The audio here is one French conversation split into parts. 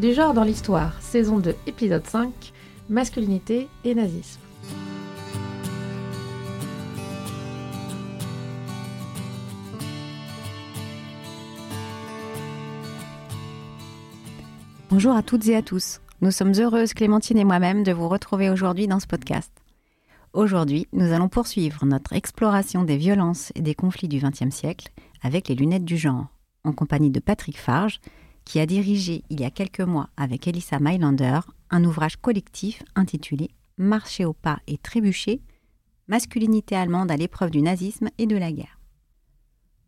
du genre dans l'histoire, saison 2, épisode 5, masculinité et nazisme. Bonjour à toutes et à tous. Nous sommes heureuses, Clémentine et moi-même, de vous retrouver aujourd'hui dans ce podcast. Aujourd'hui, nous allons poursuivre notre exploration des violences et des conflits du XXe siècle avec les lunettes du genre, en compagnie de Patrick Farge, qui a dirigé il y a quelques mois avec Elissa Mylander un ouvrage collectif intitulé Marcher au pas et trébucher, masculinité allemande à l'épreuve du nazisme et de la guerre.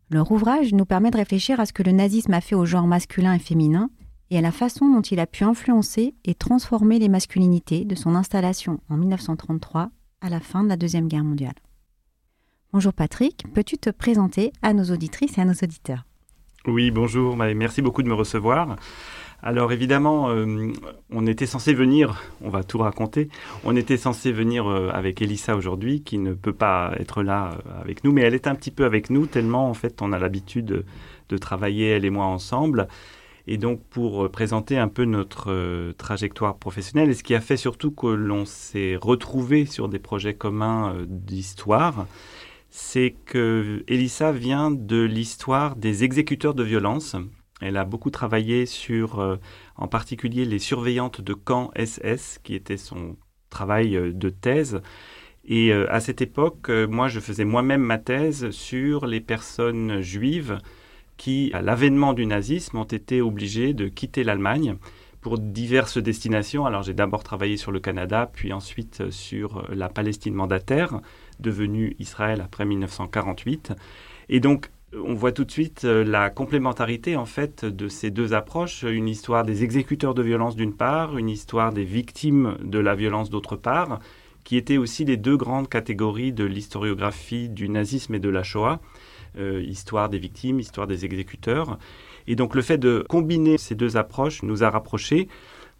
Leur ouvrage nous permet de réfléchir à ce que le nazisme a fait au genre masculin et féminin et à la façon dont il a pu influencer et transformer les masculinités de son installation en 1933 à la fin de la Deuxième Guerre mondiale. Bonjour Patrick, peux-tu te présenter à nos auditrices et à nos auditeurs? Oui, bonjour, merci beaucoup de me recevoir. Alors évidemment, euh, on était censé venir, on va tout raconter, on était censé venir euh, avec Elissa aujourd'hui, qui ne peut pas être là euh, avec nous, mais elle est un petit peu avec nous, tellement en fait on a l'habitude de travailler, elle et moi, ensemble. Et donc pour présenter un peu notre trajectoire professionnelle et ce qui a fait surtout que l'on s'est retrouvé sur des projets communs d'histoire, c'est que Elissa vient de l'histoire des exécuteurs de violence. Elle a beaucoup travaillé sur, en particulier, les surveillantes de camps SS, qui était son travail de thèse. Et à cette époque, moi, je faisais moi-même ma thèse sur les personnes juives qui, à l'avènement du nazisme, ont été obligés de quitter l'Allemagne pour diverses destinations. Alors j'ai d'abord travaillé sur le Canada, puis ensuite sur la Palestine mandataire, devenue Israël après 1948. Et donc on voit tout de suite euh, la complémentarité en fait de ces deux approches, une histoire des exécuteurs de violence d'une part, une histoire des victimes de la violence d'autre part, qui étaient aussi les deux grandes catégories de l'historiographie du nazisme et de la Shoah. Euh, histoire des victimes, histoire des exécuteurs. Et donc le fait de combiner ces deux approches nous a rapprochés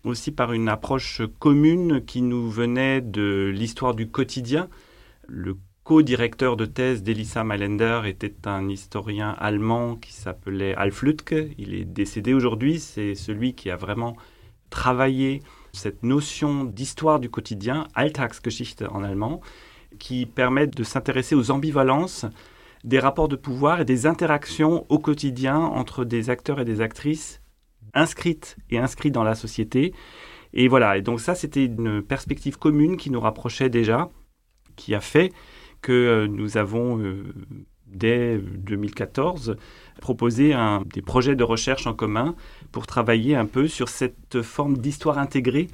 aussi par une approche commune qui nous venait de l'histoire du quotidien. Le co-directeur de thèse d'Elissa Mailänder était un historien allemand qui s'appelait Alf Lütke. Il est décédé aujourd'hui. C'est celui qui a vraiment travaillé cette notion d'histoire du quotidien, Alltagsgeschichte en allemand, qui permet de s'intéresser aux ambivalences des rapports de pouvoir et des interactions au quotidien entre des acteurs et des actrices inscrites et inscrits dans la société. Et voilà, et donc ça, c'était une perspective commune qui nous rapprochait déjà, qui a fait que euh, nous avons, euh, dès 2014, proposé un, des projets de recherche en commun pour travailler un peu sur cette forme d'histoire intégrée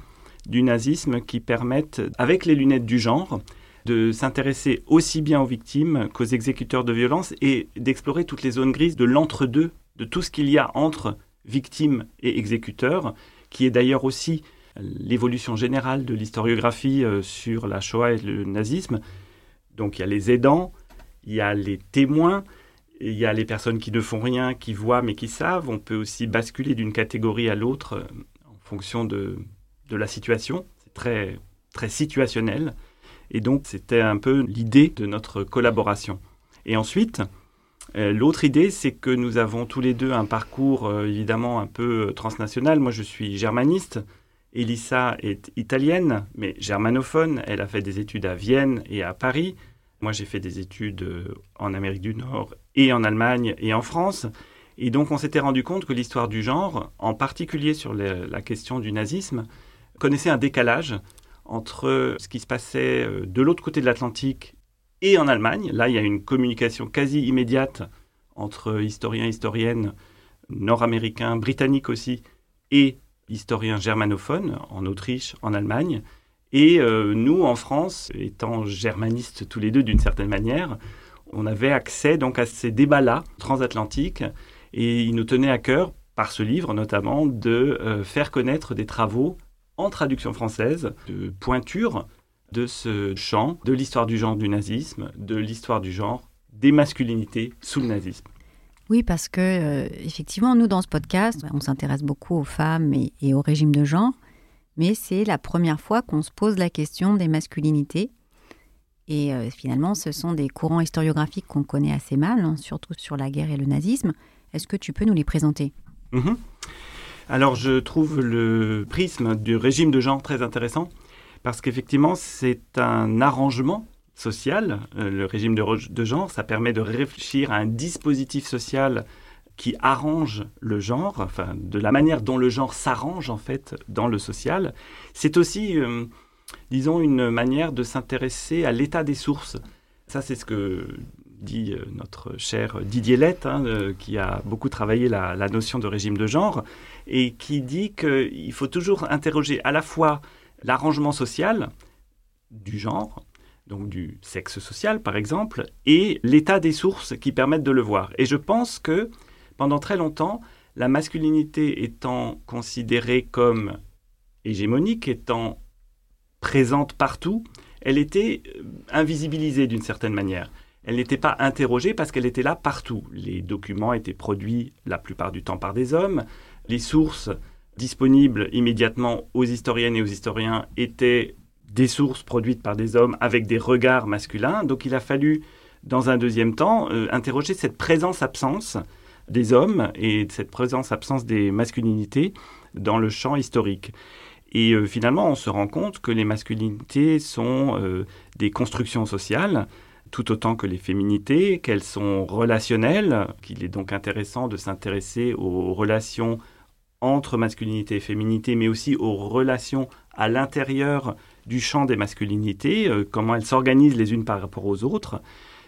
du nazisme qui permettent, avec les lunettes du genre, de s'intéresser aussi bien aux victimes qu'aux exécuteurs de violence et d'explorer toutes les zones grises de l'entre-deux, de tout ce qu'il y a entre victimes et exécuteurs, qui est d'ailleurs aussi l'évolution générale de l'historiographie euh, sur la Shoah et le nazisme. Donc il y a les aidants, il y a les témoins, il y a les personnes qui ne font rien, qui voient mais qui savent. On peut aussi basculer d'une catégorie à l'autre euh, en fonction de, de la situation. C'est très, très situationnel. Et donc, c'était un peu l'idée de notre collaboration. Et ensuite, euh, l'autre idée, c'est que nous avons tous les deux un parcours évidemment un peu transnational. Moi, je suis germaniste. Elissa est italienne, mais germanophone. Elle a fait des études à Vienne et à Paris. Moi, j'ai fait des études en Amérique du Nord et en Allemagne et en France. Et donc, on s'était rendu compte que l'histoire du genre, en particulier sur la question du nazisme, connaissait un décalage entre ce qui se passait euh, de l'autre côté de l'Atlantique et en Allemagne. Là, il y a une communication quasi immédiate entre historiens historiennes nord-américains, britanniques aussi, et historiens germanophones en Autriche, en Allemagne. Et euh, nous, en France, étant germanistes tous les deux d'une certaine manière, on avait accès donc à ces débats-là transatlantiques et il nous tenait à cœur, par ce livre notamment, de euh, faire connaître des travaux en traduction française de pointure de ce champ de l'histoire du genre du nazisme, de l'histoire du genre des masculinités sous le nazisme. Oui, parce que euh, effectivement, nous dans ce podcast, on s'intéresse beaucoup aux femmes et, et, au régime de genre, mais c'est la première fois qu'on se pose la question des masculinités. Et euh, finalement, ce sont des courants historiographiques qu'on connaît assez mal, hein, surtout sur la guerre et le nazisme. Est-ce que tu peux nous les présenter? Mm-hmm. Alors je trouve le prisme du régime de genre très intéressant parce qu'effectivement c'est un arrangement social. Euh, le régime de, genre, ça permet de réfléchir à un dispositif social qui arrange le genre, enfin de la manière dont le genre s'arrange en fait dans le social. C'est aussi, euh, disons, une manière de s'intéresser à l'état des sources. Ça, c'est ce que dit euh, notre cher Didier Lett, hein, qui a beaucoup travaillé la, la, notion de régime de genre, et qui dit qu'il faut toujours interroger à la fois l'arrangement social du genre, donc du sexe social par exemple, et l'état des sources qui permettent de le voir. Et je pense que pendant très longtemps, la masculinité étant considérée comme hégémonique, étant présente partout, elle était euh, invisibilisée d'une certaine manière. Elle n'était pas interrogée parce qu'elle était là partout. Les documents étaient produits la plupart du temps par des hommes. Les sources disponibles immédiatement aux historiennes et aux historiens étaient des sources produites par des hommes avec des regards masculins. Donc il a fallu, dans un deuxième temps, euh, interroger cette présence-absence des hommes et cette présence-absence des masculinités dans le champ historique. Et euh, finalement, on se rend compte que les masculinités sont euh, des constructions sociales, tout autant que les féminités, qu'elles sont relationnelles, qu'il est donc intéressant de s'intéresser aux relations entre masculinité et féminité, mais aussi aux relations à l'intérieur du champ des masculinités, euh, comment elles s'organisent les unes par rapport aux autres.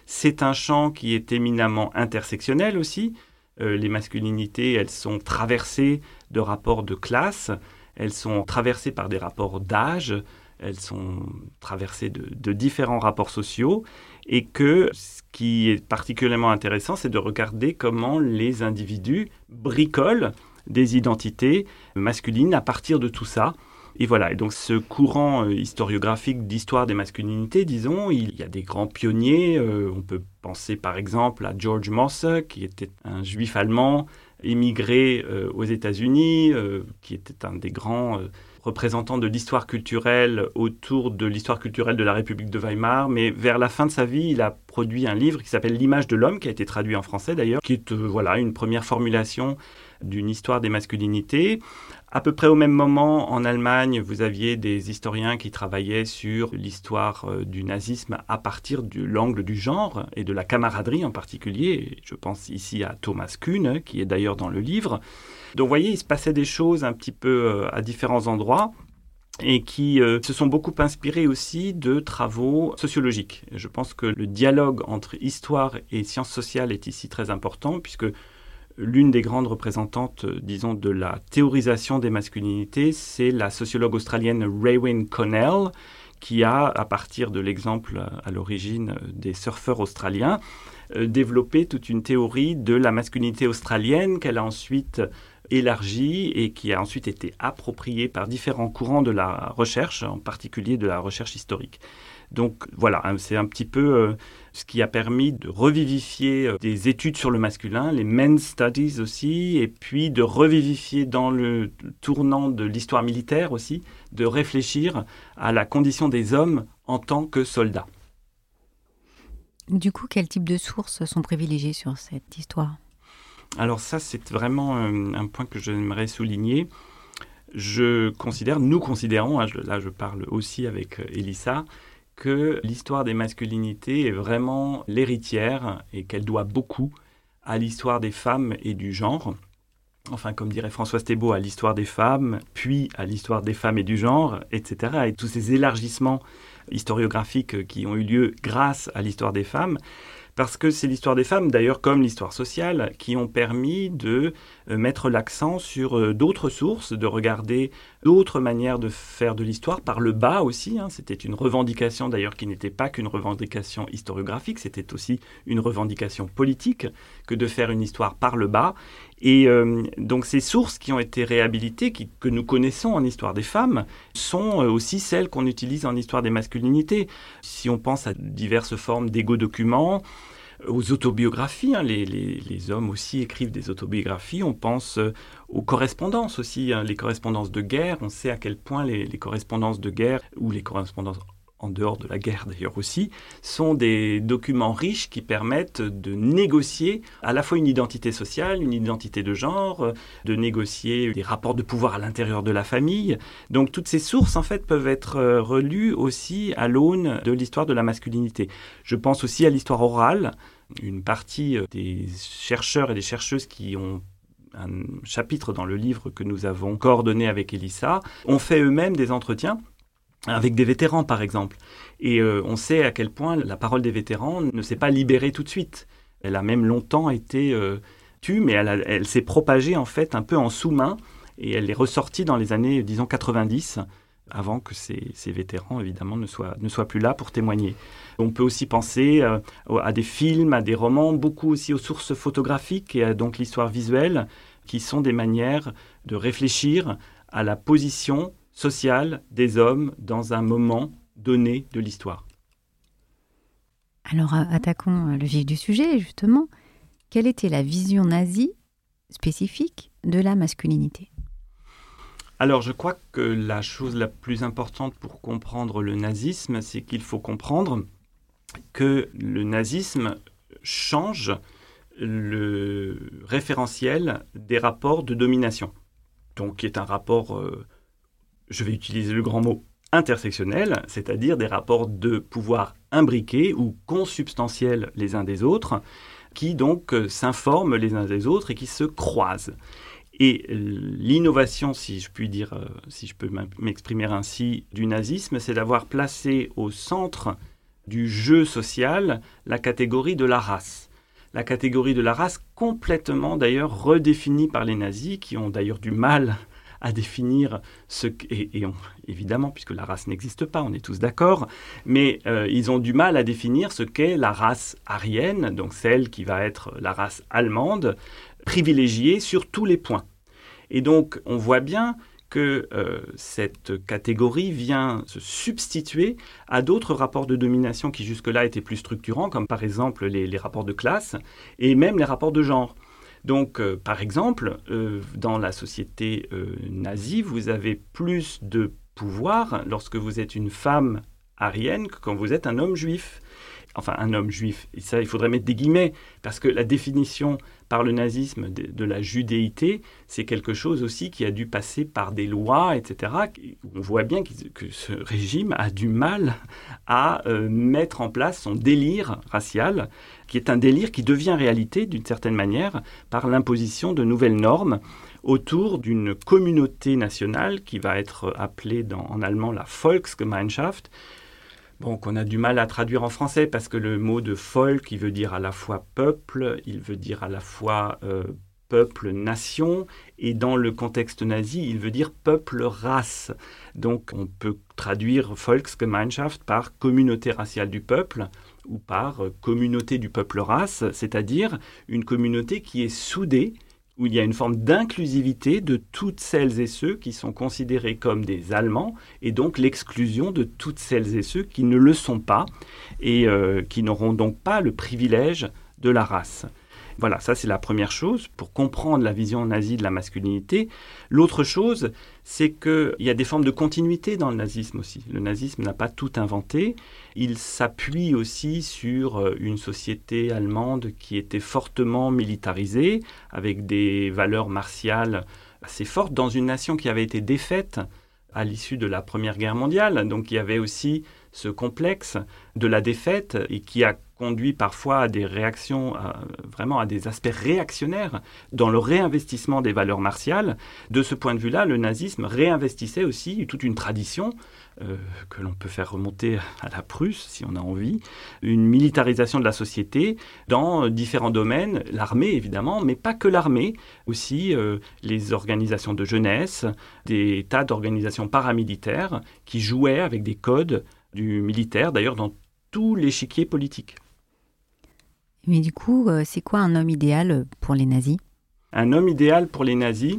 C'est un champ qui est éminemment intersectionnel aussi. Euh, les masculinités, elles sont traversées de rapports de classe, elles sont traversées par des rapports d'âge, elles sont traversées de, différents rapports sociaux, et que ce qui est particulièrement intéressant, c'est de regarder comment les individus bricolent des identités masculines à partir de tout ça. Et voilà, et donc ce courant euh, historiographique d'histoire des masculinités, disons, il y a des grands pionniers. Euh, on peut penser par exemple à George Mosse, qui était un juif allemand émigré euh, aux États-Unis, qui était un des grands représentants de l'histoire culturelle autour de l'histoire culturelle de la République de Weimar. Mais vers la fin de sa vie, il a produit un livre qui s'appelle L'image de l'homme, qui a été traduit en français d'ailleurs, qui est voilà une première formulation d'une histoire des masculinités. À peu près au même moment, en Allemagne, vous aviez des historiens qui travaillaient sur l'histoire euh, du nazisme à partir de l'angle du genre et de la camaraderie en particulier. Je pense ici à Thomas Kuhn, qui est d'ailleurs dans le livre. Donc vous voyez, il se passait des choses un petit peu euh, à différents endroits et qui euh, se sont beaucoup inspirés aussi de travaux sociologiques. Je pense que le dialogue entre histoire et sciences sociales est ici très important, puisque L'une des grandes représentantes, euh, disons, de la théorisation des masculinités, c'est la sociologue australienne Raywin Connell, qui a, à partir de l'exemple euh, à l'origine euh, des surfeurs australiens, développé toute une théorie de la masculinité australienne qu'elle a ensuite élargie et qui a ensuite été appropriée par différents courants de la recherche, en particulier de la recherche historique. Donc voilà, hein, c'est un petit peu euh, ce qui a permis de revivifier euh, des études sur le masculin, les men's studies aussi, et puis de revivifier dans le tournant de l'histoire militaire aussi, de réfléchir à la condition des hommes en tant que soldats. Du coup, quel type de sources sont privilégiées sur cette histoire? Alors ça, c'est vraiment euh, un point que j'aimerais souligner je considère, nous considérons, hein, là je parle aussi avec Elissa, que l'histoire des masculinités est vraiment l'héritière et qu'elle doit beaucoup à l'histoire des femmes et du genre. Enfin, comme dirait Françoise Thébault, à l'histoire des femmes, puis à l'histoire des femmes et du genre, etc. Et tous ces élargissements historiographiques qui ont eu lieu grâce à l'histoire des femmes parce que c'est l'histoire des femmes, d'ailleurs comme l'histoire sociale, qui ont permis de euh, mettre l'accent sur euh, d'autres sources, de regarder d'autres manières de faire de l'histoire, par le bas aussi. Hein. C'était une revendication d'ailleurs qui n'était pas qu'une revendication historiographique, c'était aussi une revendication politique que de faire une histoire par le bas. Et euh, donc ces sources qui ont été réhabilitées, que nous connaissons en histoire des femmes, sont aussi celles qu'on utilise en histoire des masculinités. Si on pense à diverses formes d'égo-documents, aux autobiographies. Hein. Les, hommes aussi écrivent des autobiographies. On pense euh, aux correspondances aussi, hein. les correspondances de guerre. On sait à quel point les, correspondances de guerre ou les correspondances en dehors de la guerre d'ailleurs aussi, sont des documents riches qui permettent de négocier à la fois une identité sociale, une identité de genre, de négocier des rapports de pouvoir à l'intérieur de la famille. Donc toutes ces sources en fait peuvent être euh, relues aussi à l'aune de l'histoire de la masculinité. Je pense aussi à l'histoire orale. Une partie euh, des chercheurs et des chercheuses qui ont un chapitre dans le livre que nous avons coordonné avec Elissa, ont fait eux-mêmes des entretiens avec des vétérans par exemple. Et euh, on sait à quel point la parole des vétérans ne s'est pas libérée tout de suite. Elle a même longtemps été euh, tue, mais elle, s'est propagée en fait un peu en sous-main et elle est ressortie dans les années, disons, 90 avant que ces, vétérans, évidemment, ne soient, ne soient plus là pour témoigner. On peut aussi penser euh, à des films, à des romans, beaucoup aussi aux sources photographiques et à donc l'histoire visuelle, qui sont des manières de réfléchir à la position sociale des hommes dans un moment donné de l'histoire. Alors attaquons euh, le vif du sujet, justement. Quelle était la vision nazie spécifique de la masculinité? Alors je crois que la chose la plus importante pour comprendre le nazisme, c'est qu'il faut comprendre que le nazisme change le référentiel des rapports de domination. Donc qui est un rapport euh, je vais utiliser le grand mot intersectionnel, c'est-à-dire des rapports de pouvoir imbriqués ou consubstantiels les uns des autres, qui donc euh, s'informent les uns des autres et qui se croisent. Et l'innovation, si je puis dire, euh, si je peux m'exprimer ainsi, du nazisme, c'est d'avoir placé au centre du jeu social la catégorie de la race. La catégorie de la race complètement d'ailleurs redéfinie par les nazis, qui ont d'ailleurs du mal à définir ce et, évidemment puisque la race n'existe pas, on est tous d'accord, mais euh, ils ont du mal à définir ce qu'est la race aryenne, donc celle qui va être la race allemande, privilégiée sur tous les points. Et donc on voit bien que euh, cette catégorie vient se substituer à d'autres rapports de domination qui jusque-là étaient plus structurants, comme par exemple les rapports de classe et même les rapports de genre. Donc, euh, par exemple, euh, dans la société euh, nazie, vous avez plus de pouvoir lorsque vous êtes une femme arienne que quand vous êtes un homme juif enfin un homme juif, il faudrait mettre des guillemets, parce que la définition par le nazisme de, la judéité, c'est quelque chose aussi qui a dû passer par des lois, etc. On voit bien que ce régime a du mal à euh, mettre en place son délire racial, qui est un délire qui devient réalité d'une certaine manière par l'imposition de nouvelles normes autour d'une communauté nationale qui va être appelée en allemand la Volksgemeinschaft, bon, qu'on a du mal à traduire en français parce que le mot de folk, il veut dire à la fois peuple, il veut dire à la fois euh, peuple, nation, et dans le contexte nazi, il veut dire peuple, race. Donc on peut traduire Volksgemeinschaft par communauté raciale du peuple ou par euh, communauté du peuple race, c'est-à-dire une communauté qui est soudée où il y a une forme d'inclusivité de toutes celles et ceux qui sont considérés comme des Allemands, et donc l'exclusion de toutes celles et ceux qui ne le sont pas, et euh, qui n'auront donc pas le privilège de la race. Voilà, ça c'est la première chose pour comprendre la vision nazie de la masculinité. L'autre chose, c'est qu'il y a des formes de continuité dans le nazisme aussi. Le nazisme n'a pas tout inventé. Il s'appuie aussi sur euh, une société allemande qui était fortement militarisée, avec des valeurs martiales assez fortes, dans une nation qui avait été défaite à l'issue de la Première Guerre mondiale. Donc il y avait aussi ce complexe de la défaite et qui a conduit parfois à des réactions, vraiment à des aspects réactionnaires dans le réinvestissement des valeurs martiales. De ce point de vue-là, le nazisme réinvestissait aussi toute une tradition euh, que l'on peut faire remonter à la Prusse, si on a envie, une militarisation de la société dans différents domaines, l'armée évidemment, mais pas que l'armée, aussi euh, les organisations de jeunesse, des tas d'organisations paramilitaires qui jouaient avec des codes du militaire, d'ailleurs dans tout l'échiquier politique. Mais du coup, euh, c'est quoi un homme idéal pour les nazis? Un homme idéal pour les nazis,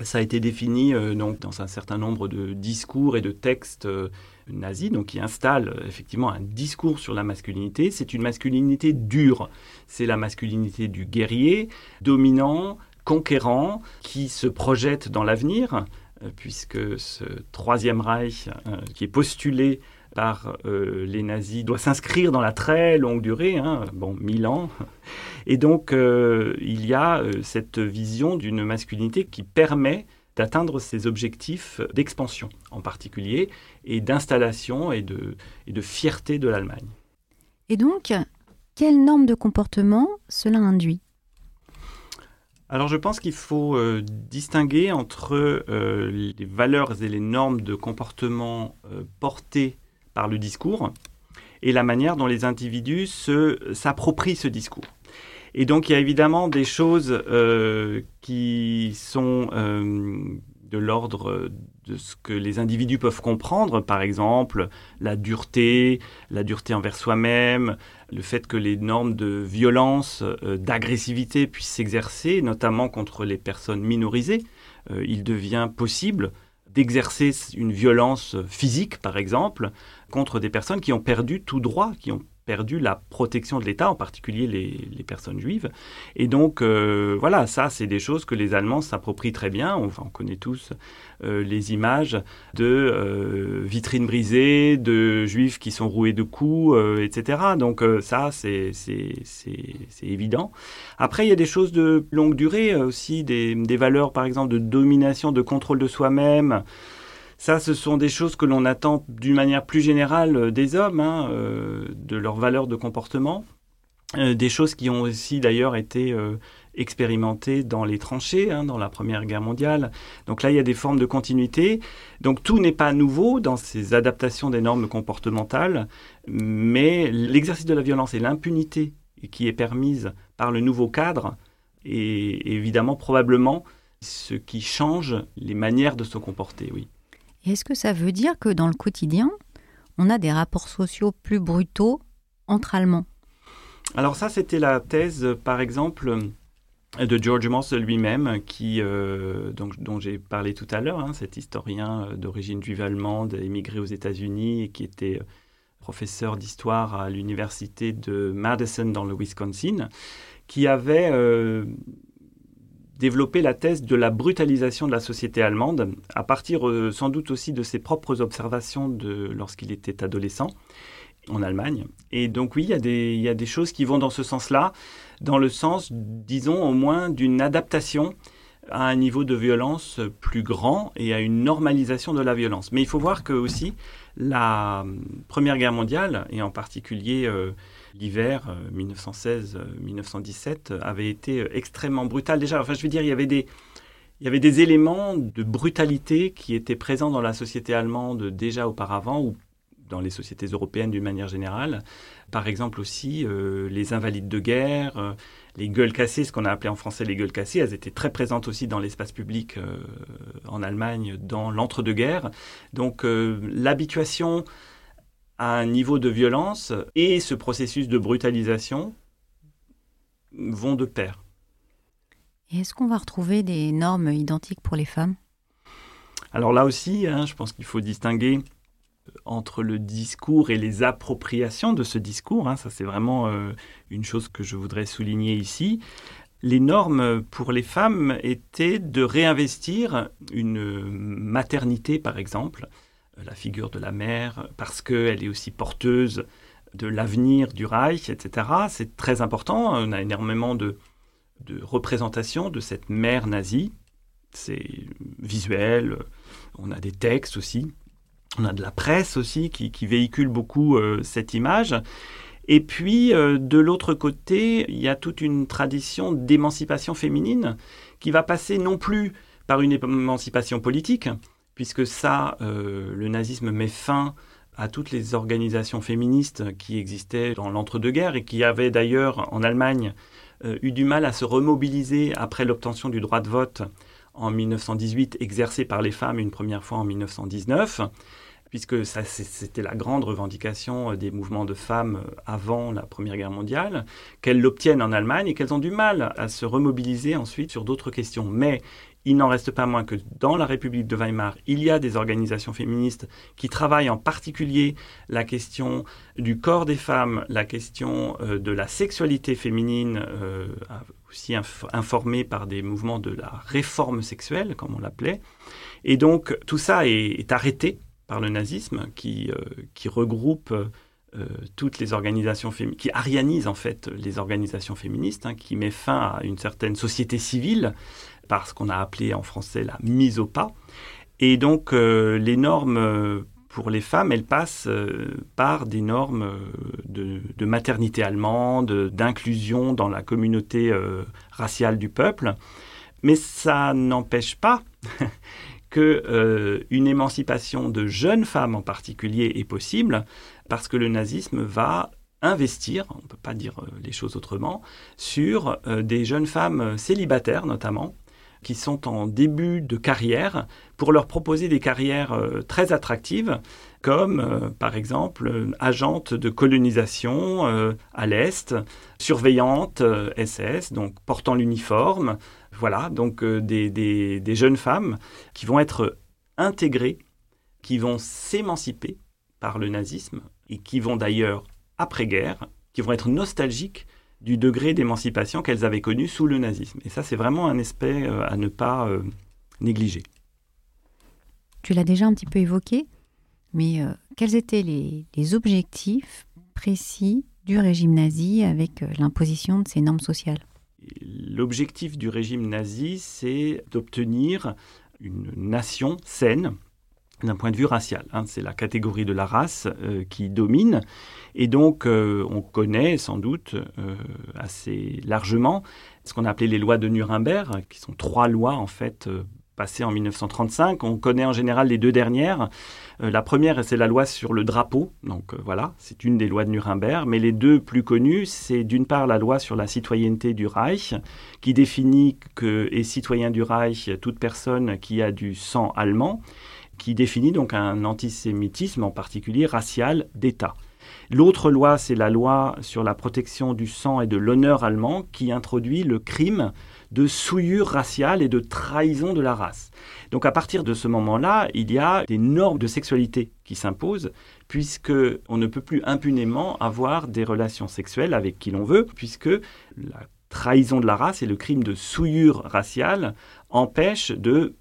ça a été défini euh, donc, dans un certain nombre de discours et de textes euh, nazis, donc qui installent effectivement un discours sur la masculinité. C'est une masculinité dure. C'est la masculinité du guerrier, dominant, conquérant, qui se projette dans l'avenir, puisque ce troisième Reich, qui est postulé par les nazis doit s'inscrire dans la très longue durée, hein, bon, mille ans. Et donc, il y a cette vision d'une masculinité qui permet d'atteindre ces objectifs d'expansion en particulier, et d'installation et de, et de fierté de l'Allemagne. Et donc, quelles normes de comportement cela induit? Alors je pense qu'il faut euh, distinguer entre euh, les valeurs et les normes de comportement euh, portées par le discours et la manière dont les individus s'approprient ce discours. Et donc il y a évidemment des choses qui sont de l'ordre de ce que les individus peuvent comprendre, par exemple la dureté, la dureté envers soi-même, le fait que les normes de violence, euh, d'agressivité puissent s'exercer, notamment contre les personnes minorisées. Euh, il devient possible d'exercer une violence physique, par exemple, contre des personnes qui ont perdu tout droit, qui ont perdu la protection de l'État, en particulier les, personnes juives. Et donc, euh, voilà, ça, c'est des choses que les Allemands s'approprient très bien. On, on connaît tous euh, les images de euh, vitrines brisées, de juifs qui sont roués de coups, etc. Donc, ça, c'est évident. Après, il y a des choses de longue durée aussi, des valeurs, par exemple, de domination, de contrôle de soi-même. Ça, ce sont des choses que l'on attend d'une manière plus générale euh, des hommes, hein, euh, de leurs valeurs de comportement. Euh, des choses qui ont aussi d'ailleurs été expérimentées dans les tranchées, hein, dans la Première Guerre mondiale. Donc là, il y a des formes de continuité. Donc tout n'est pas nouveau dans ces adaptations des normes comportementales, mais l'exercice de la violence et l'impunité qui est permise par le nouveau cadre est évidemment probablement ce qui change les manières de se comporter, oui. Est-ce que ça veut dire que dans le quotidien, on a des rapports sociaux plus brutaux entre Allemands? Alors ça, c'était la thèse, par exemple, de George Moss lui-même, euh, dont j'ai parlé tout à l'heure, hein, cet historien euh, d'origine juive allemande, émigré aux États-Unis et qui était euh, professeur d'histoire à l'université de Madison dans le Wisconsin, qui avait développer la thèse de la brutalisation de la société allemande, à partir euh, sans doute aussi de ses propres observations lorsqu'il était adolescent en Allemagne. Et donc oui, il y, a des, choses qui vont dans ce sens-là, dans le sens, disons, au moins d'une adaptation à un niveau de violence plus grand et à une normalisation de la violence. Mais il faut voir que aussi la Première Guerre mondiale, et en particulier euh, l'hiver 1916-1917 euh, euh, avait été euh, extrêmement brutal. Déjà, enfin, je veux dire, il y avait des éléments de brutalité qui étaient présents dans la société allemande déjà auparavant ou dans les sociétés européennes d'une manière générale. Par exemple aussi les invalides de guerre, les gueules cassées, ce qu'on a appelé en français les gueules cassées, elles étaient très présentes aussi dans l'espace public en Allemagne dans l'entre-deux-guerres. Donc l'habituation à un niveau de violence et ce processus de brutalisation vont de pair. est-ce qu'on va retrouver des normes identiques pour les femmes? Alors là aussi, hein, je pense qu'il faut distinguer entre le discours et les appropriations de ce discours. Hein. ça, c'est vraiment euh, une chose que je voudrais souligner ici. Les normes pour les femmes étaient de réinvestir une maternité, par exemple, la figure de la mère, parce qu'elle est aussi porteuse de l'avenir du Reich, etc. C'est très important. On a énormément de, de représentations de cette mère nazie. C'est visuel. On a des textes aussi. On a de la presse aussi qui, véhicule beaucoup euh, cette image. Et puis, euh, de l'autre côté, il y a toute une tradition d'émancipation féminine qui va passer non plus par une émancipation politique, puisque ça, euh, le nazisme met fin à toutes les organisations féministes qui existaient dans l'entre-deux-guerres et qui avaient d'ailleurs en Allemagne euh, eu du mal à se remobiliser après l'obtention du droit de vote en 1918, exercé par les femmes une première fois en 1919 puisque c'était la grande revendication euh, des mouvements de femmes avant la Première Guerre mondiale, qu'elles l'obtiennent en Allemagne et qu'elles ont du mal à se remobiliser ensuite sur d'autres questions. Mais il n'en reste pas moins que dans la République de Weimar, il y a des organisations féministes qui travaillent en particulier la question du corps des femmes, la question euh, de la sexualité féminine, euh, aussi informée par des mouvements de la réforme sexuelle, comme on l'appelait. Et donc tout ça est, arrêté par le nazisme, qui, qui regroupe toutes les organisations féministes, qui arianise en fait les organisations féministes, hein, qui met fin à une certaine société civile par ce qu'on a appelé en français la mise au pas. Et donc les normes pour les femmes, elles passent par des normes de, maternité allemande, d'inclusion dans la communauté raciale du peuple. Mais ça n'empêche pas que euh, une émancipation de jeunes femmes en particulier est possible parce que le nazisme va investir, on ne peut pas dire euh, les choses autrement, sur euh, des jeunes femmes célibataires notamment, qui sont en début de carrière, pour leur proposer des carrières très attractives, comme par exemple agente de colonisation à l'Est, surveillante SS, donc portant l'uniforme, voilà, donc euh, des, jeunes femmes qui vont être intégrées, qui vont s'émanciper par le nazisme et qui vont d'ailleurs, après-guerre, qui vont être nostalgiques du degré d'émancipation qu'elles avaient connu sous le nazisme. Et ça, c'est vraiment un aspect euh, à ne pas euh, négliger. Tu l'as déjà un petit peu évoqué, mais quels étaient les, objectifs précis du régime nazi avec l'imposition de ces normes sociales? L'objectif du régime nazi, c'est d'obtenir une nation saine d'un point de vue racial. Hein. c'est la catégorie de la race euh, qui domine. Et donc, euh, on connaît sans doute euh, assez largement ce qu'on a appelé les lois de Nuremberg, qui sont trois lois en fait passé en 1935. On connaît en général les deux dernières. La première, c'est la loi sur le drapeau. Donc voilà, c'est une des lois de Nuremberg. Mais les deux plus connues, c'est d'une part la loi sur la citoyenneté du Reich, qui définit que est citoyen du Reich toute personne qui a du sang allemand, qui définit donc un antisémitisme en particulier racial d'État. L'autre loi, c'est la loi sur la protection du sang et de l'honneur allemand, qui introduit le crime de souillure raciale et de trahison de la race. Donc à partir de ce moment-là, il y a des normes de sexualité qui s'imposent, puisque on ne peut plus impunément avoir des relations sexuelles avec qui l'on veut, puisque la trahison de la race et le crime de souillure raciale empêchent de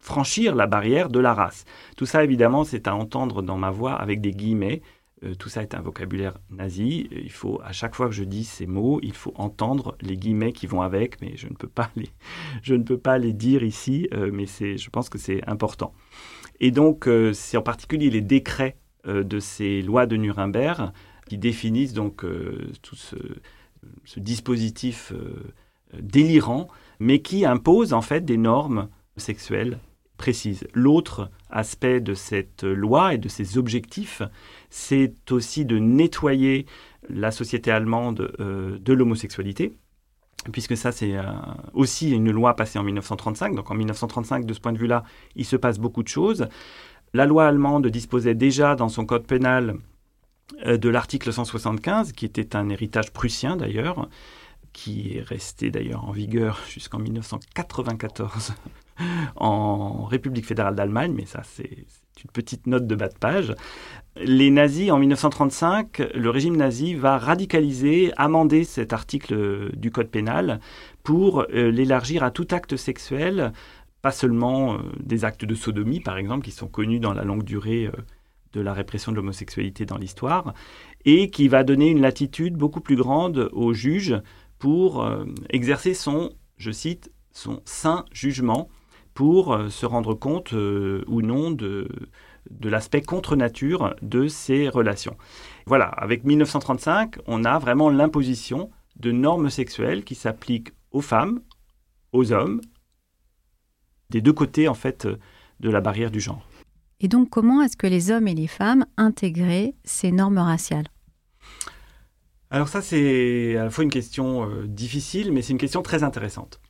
franchir la barrière de la race. Tout ça, évidemment, c'est à entendre dans ma voix avec des guillemets, euh, tout ça est un vocabulaire nazi. Il faut, à chaque fois que je dis ces mots, il faut entendre les guillemets qui vont avec, mais je ne peux pas les, je ne peux pas les dire ici, euh, mais c'est, je pense que c'est important. Et donc, euh, c'est en particulier les décrets de ces lois de Nuremberg qui définissent donc tout ce, ce dispositif délirant, mais qui impose en fait des normes sexuelles précises. L'autre aspect de cette loi et de ses objectifs, c'est aussi de nettoyer la société allemande euh, de l'homosexualité puisque ça c'est euh, aussi une loi passée en 1935. Donc en 1935, de ce point de vue-là, il se passe beaucoup de choses. La loi allemande disposait déjà dans son code pénal euh, de l'article 175, qui était un héritage prussien d'ailleurs, qui est resté d'ailleurs en vigueur jusqu'en 1994 en République fédérale d'Allemagne, mais ça c'est une petite note de bas de page. Les nazis, en 1935, le régime nazi va radicaliser, amender cet article du Code pénal pour euh, l'élargir à tout acte sexuel, pas seulement euh, des actes de sodomie, par exemple, qui sont connus dans la longue durée euh, de la répression de l'homosexualité dans l'histoire, et qui va donner une latitude beaucoup plus grande aux juges pour exercer son, je cite, son saint jugement pour euh, se rendre compte euh, ou non de, de l'aspect contre-nature de ces relations. Voilà, avec 1935, on a vraiment l'imposition de normes sexuelles qui s'appliquent aux femmes, aux hommes, des deux côtés en fait de la barrière du genre. Et donc comment est-ce que les hommes et les femmes intégraient ces normes raciales? Alors ça c'est à la fois une question euh, difficile mais c'est une question très intéressante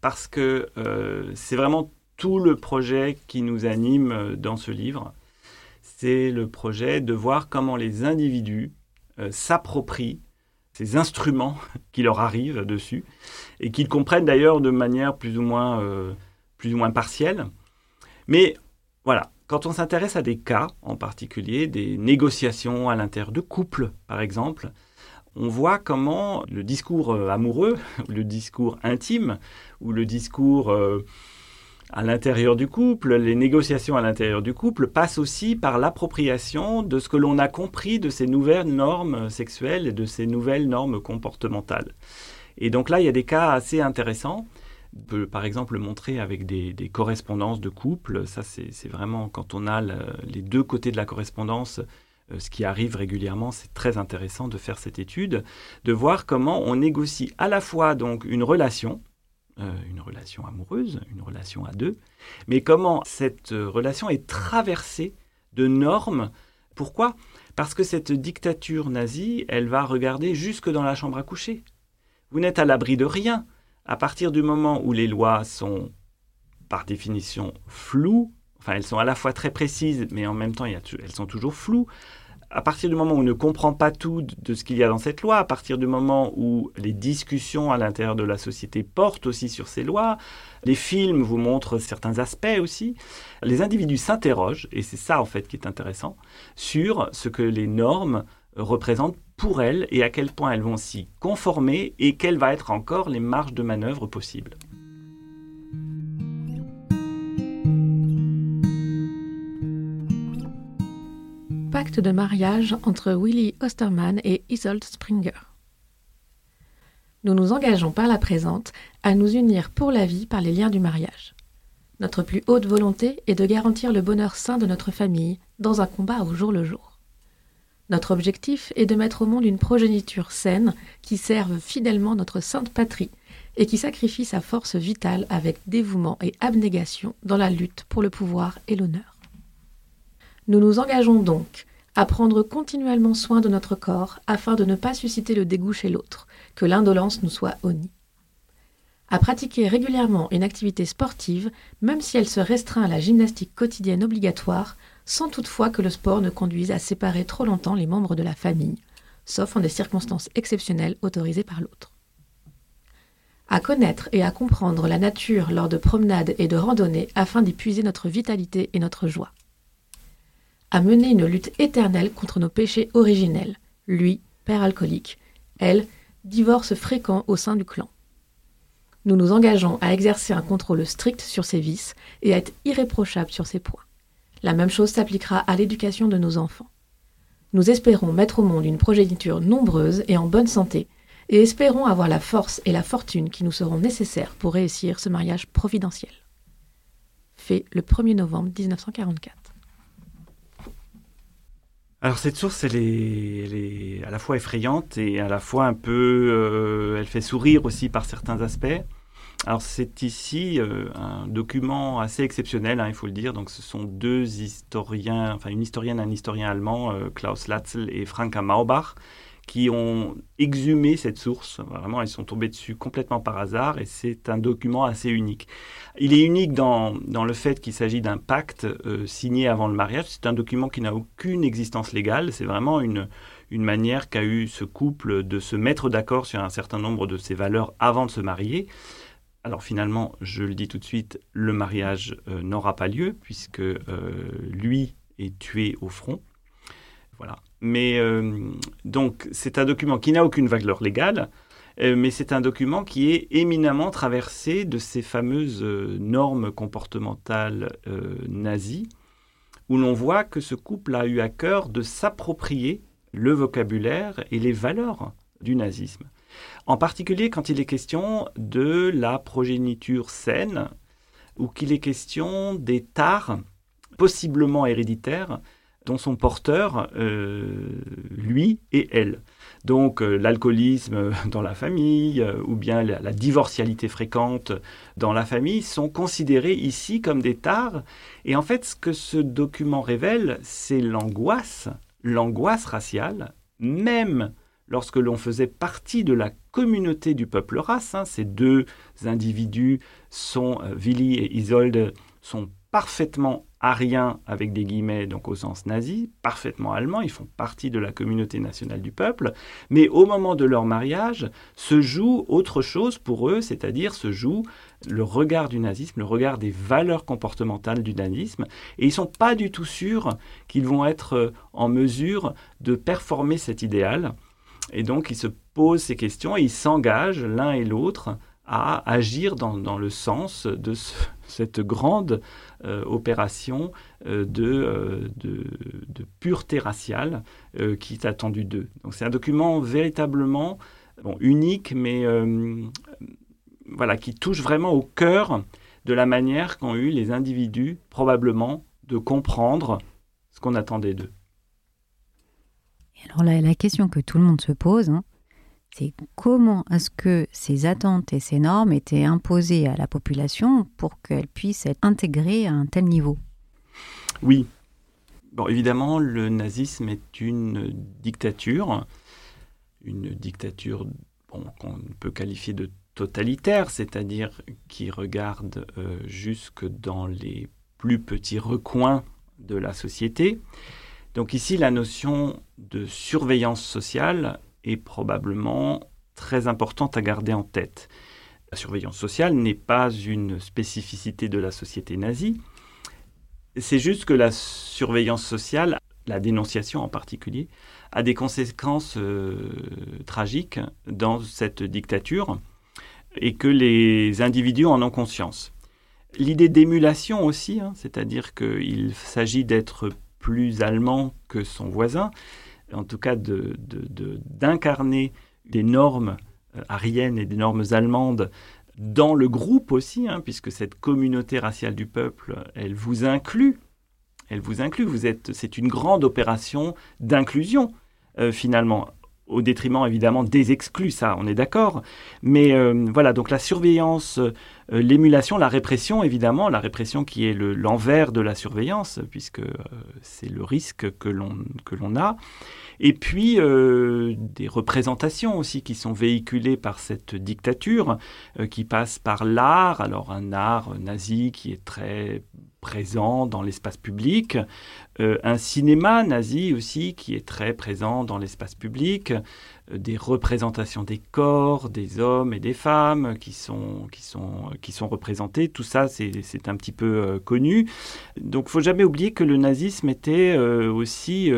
parce que euh, c'est vraiment tout le projet qui nous anime euh, dans ce livre. C'est le projet de voir comment les individus euh, s'approprient ces instruments qui leur arrivent dessus et qu'ils comprennent d'ailleurs de manière plus ou moins, plus ou moins partielle. Mais voilà, quand on s'intéresse à des cas en particulier, des négociations à l'intérieur de couples par exemple, on voit comment le discours euh, amoureux, le discours intime, ou le discours euh, à l'intérieur du couple, les négociations à l'intérieur du couple passent aussi par l'appropriation de ce que l'on a compris de ces nouvelles normes sexuelles et de ces nouvelles normes comportementales. Et donc là, il y a des cas assez intéressants. On peut par exemple montrer avec des, correspondances de couple. Ça, c'est vraiment quand on a les deux côtés de la correspondance, ce qui arrive régulièrement, c'est très intéressant de faire cette étude, de voir comment on négocie à la fois donc une relation, euh, une relation amoureuse, une relation à deux, mais comment cette euh, relation est traversée de normes. Pourquoi? Parce que cette dictature nazie, elle va regarder jusque dans la chambre à coucher. Vous n'êtes à l'abri de rien. À partir du moment où les lois sont, par définition, floues, enfin elles sont à la fois très précises, mais en même temps elles sont toujours floues, à partir du moment où on ne comprend pas tout de ce qu'il y a dans cette loi, à partir du moment où les discussions à l'intérieur de la société portent aussi sur ces lois, les films vous montrent certains aspects aussi, les individus s'interrogent, et c'est ça en fait qui est intéressant, sur ce que les normes représentent pour elles et à quel point elles vont s'y conformer et quelles vont être encore les marges de manœuvre possibles. Pacte de mariage entre Willy Ostermann et Isolde Springer. Nous nous engageons par la présente à nous unir pour la vie par les liens du mariage. Notre plus haute volonté est de garantir le bonheur sain de notre famille dans un combat au jour le jour. Notre objectif est de mettre au monde une progéniture saine qui serve fidèlement notre sainte patrie et qui sacrifie sa force vitale avec dévouement et abnégation dans la lutte pour le pouvoir et l'honneur. Nous nous engageons donc à prendre continuellement soin de notre corps afin de ne pas susciter le dégoût chez l'autre, que l'indolence nous soit honnie. À pratiquer régulièrement une activité sportive, même si elle se restreint à la gymnastique quotidienne obligatoire, sans toutefois que le sport ne conduise à séparer trop longtemps les membres de la famille, sauf en des circonstances exceptionnelles autorisées par l'autre. À connaître et à comprendre la nature lors de promenades et de randonnées afin d'y puiser notre vitalité et notre joie à mener une lutte éternelle contre nos péchés originels, lui, père alcoolique, elle, divorce fréquent au sein du clan. Nous nous engageons à exercer un contrôle strict sur ses vices et à être irréprochables sur ses points. La même chose s'appliquera à l'éducation de nos enfants. Nous espérons mettre au monde une progéniture nombreuse et en bonne santé, et espérons avoir la force et la fortune qui nous seront nécessaires pour réussir ce mariage providentiel. Fait le 1er novembre 1944. Alors cette source, elle est, à la fois effrayante et à la fois un peu, euh, elle fait sourire aussi par certains aspects. Alors c'est ici euh, un document assez exceptionnel, hein, il faut le dire. Donc ce sont deux historiens, enfin une historienne et un historien allemand, euh, Klaus Latzel et Franka Maubach, qui ont exhumé cette source. Vraiment, ils sont tombés dessus complètement par hasard et c'est un document assez unique. Il est unique dans, dans le fait qu'il s'agit d'un pacte euh, signé avant le mariage. C'est un document qui n'a aucune existence légale. C'est vraiment une, une manière qu'a eu ce couple de se mettre d'accord sur un certain nombre de ses valeurs avant de se marier. Alors finalement, je le dis tout de suite, le mariage euh, n'aura pas lieu puisque euh, lui est tué au front. Voilà. Mais euh, donc, c'est un document qui n'a aucune valeur légale, euh, mais c'est un document qui est éminemment traversé de ces fameuses euh, normes comportementales nazies, où l'on voit que ce couple a eu à cœur de s'approprier le vocabulaire et les valeurs du nazisme. En particulier quand il est question de la progéniture saine, ou qu'il est question des tares possiblement héréditaires dont sont porteurs euh, lui et elle. Donc euh, l'alcoolisme dans la famille euh, ou bien la, divorcialité fréquente dans la famille sont considérés ici comme des tares. Et en fait, ce que ce document révèle, c'est l'angoisse, l'angoisse raciale, même lorsque l'on faisait partie de la communauté du peuple race. Hein, ces deux individus sont, Willy et Isolde, sont parfaitement ariens avec des guillemets, donc au sens nazi, parfaitement allemands, ils font partie de la communauté nationale du peuple, mais au moment de leur mariage se joue autre chose pour eux, c'est-à-dire se joue le regard du nazisme, le regard des valeurs comportementales du nazisme, et ils sont pas du tout sûrs qu'ils vont être euh, en mesure de performer cet idéal, et donc ils se posent ces questions et ils s'engagent l'un et l'autre à agir dans, le sens de cette grande euh, opération euh, de, de, pureté raciale qui est attendue d'eux. Donc c'est un document véritablement unique, mais voilà, qui touche vraiment au cœur de la manière qu'ont eu les individus, probablement, de comprendre ce qu'on attendait d'eux. Alors là, la question que tout le monde se pose, hein, c'est comment est-ce que ces attentes et ces normes étaient imposées à la population pour qu'elles puissent être intégrées à un tel niveau? Oui. Bon, évidemment, le nazisme est une dictature, une dictature qu'on peut qualifier de totalitaire, c'est-à-dire qui regarde euh, jusque dans les plus petits recoins de la société. Donc ici, la notion de surveillance sociale est probablement très importante à garder en tête. La surveillance sociale n'est pas une spécificité de la société nazie, c'est juste que la surveillance sociale, la dénonciation en particulier, a des conséquences euh, tragiques dans cette dictature et que les individus en ont conscience. L'idée d'émulation aussi, hein, c'est-à-dire qu'il s'agit d'être plus allemand que son voisin, en tout cas d'incarner de, des normes euh, ariennes et des normes allemandes dans le groupe aussi, hein, puisque cette communauté raciale du peuple, elle vous inclut. Elle vous inclut. Vous c'est une grande opération d'inclusion euh, finalement au détriment évidemment des exclus, ça on est d'accord. Mais euh, voilà, donc la surveillance, euh, l'émulation, la répression évidemment, la répression qui est l'envers de la surveillance, puisque euh, c'est le risque que l'on a. Et puis des représentations aussi qui sont véhiculées par cette dictature, qui passe par l'art, alors un art nazi qui est très présent dans l'espace public, euh, un cinéma nazi aussi qui est très présent dans l'espace public, euh, des représentations des corps, des hommes et des femmes qui sont, qui sont, qui sont représentés. Tout ça, c'est un petit peu euh, connu. Donc, il faut jamais oublier que le nazisme était aussi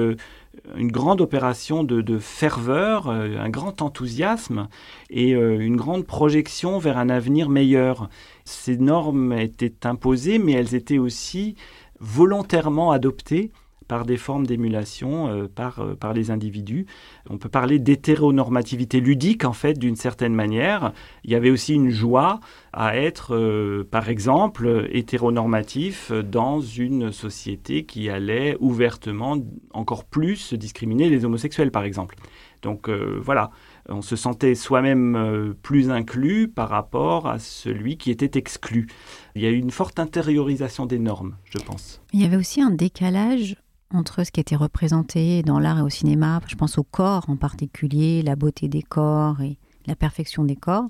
une grande opération de, de ferveur, un grand enthousiasme et une grande projection vers un avenir meilleur. Ces normes étaient imposées, mais elles étaient aussi volontairement adoptées par des formes d'émulation euh, par, euh, par les individus. On peut parler d'hétéronormativité ludique, en fait, d'une certaine manière. Il y avait aussi une joie à être, euh, par exemple, hétéronormatif dans une société qui allait ouvertement encore plus discriminer les homosexuels, par exemple. Donc voilà, on se sentait soi-même plus inclus par rapport à celui qui était exclu. Il y a eu une forte intériorisation des normes, je pense. Il y avait aussi un décalage entre ce qui était représenté dans l'art et au cinéma, je pense au corps en particulier, la beauté des corps et la perfection des corps,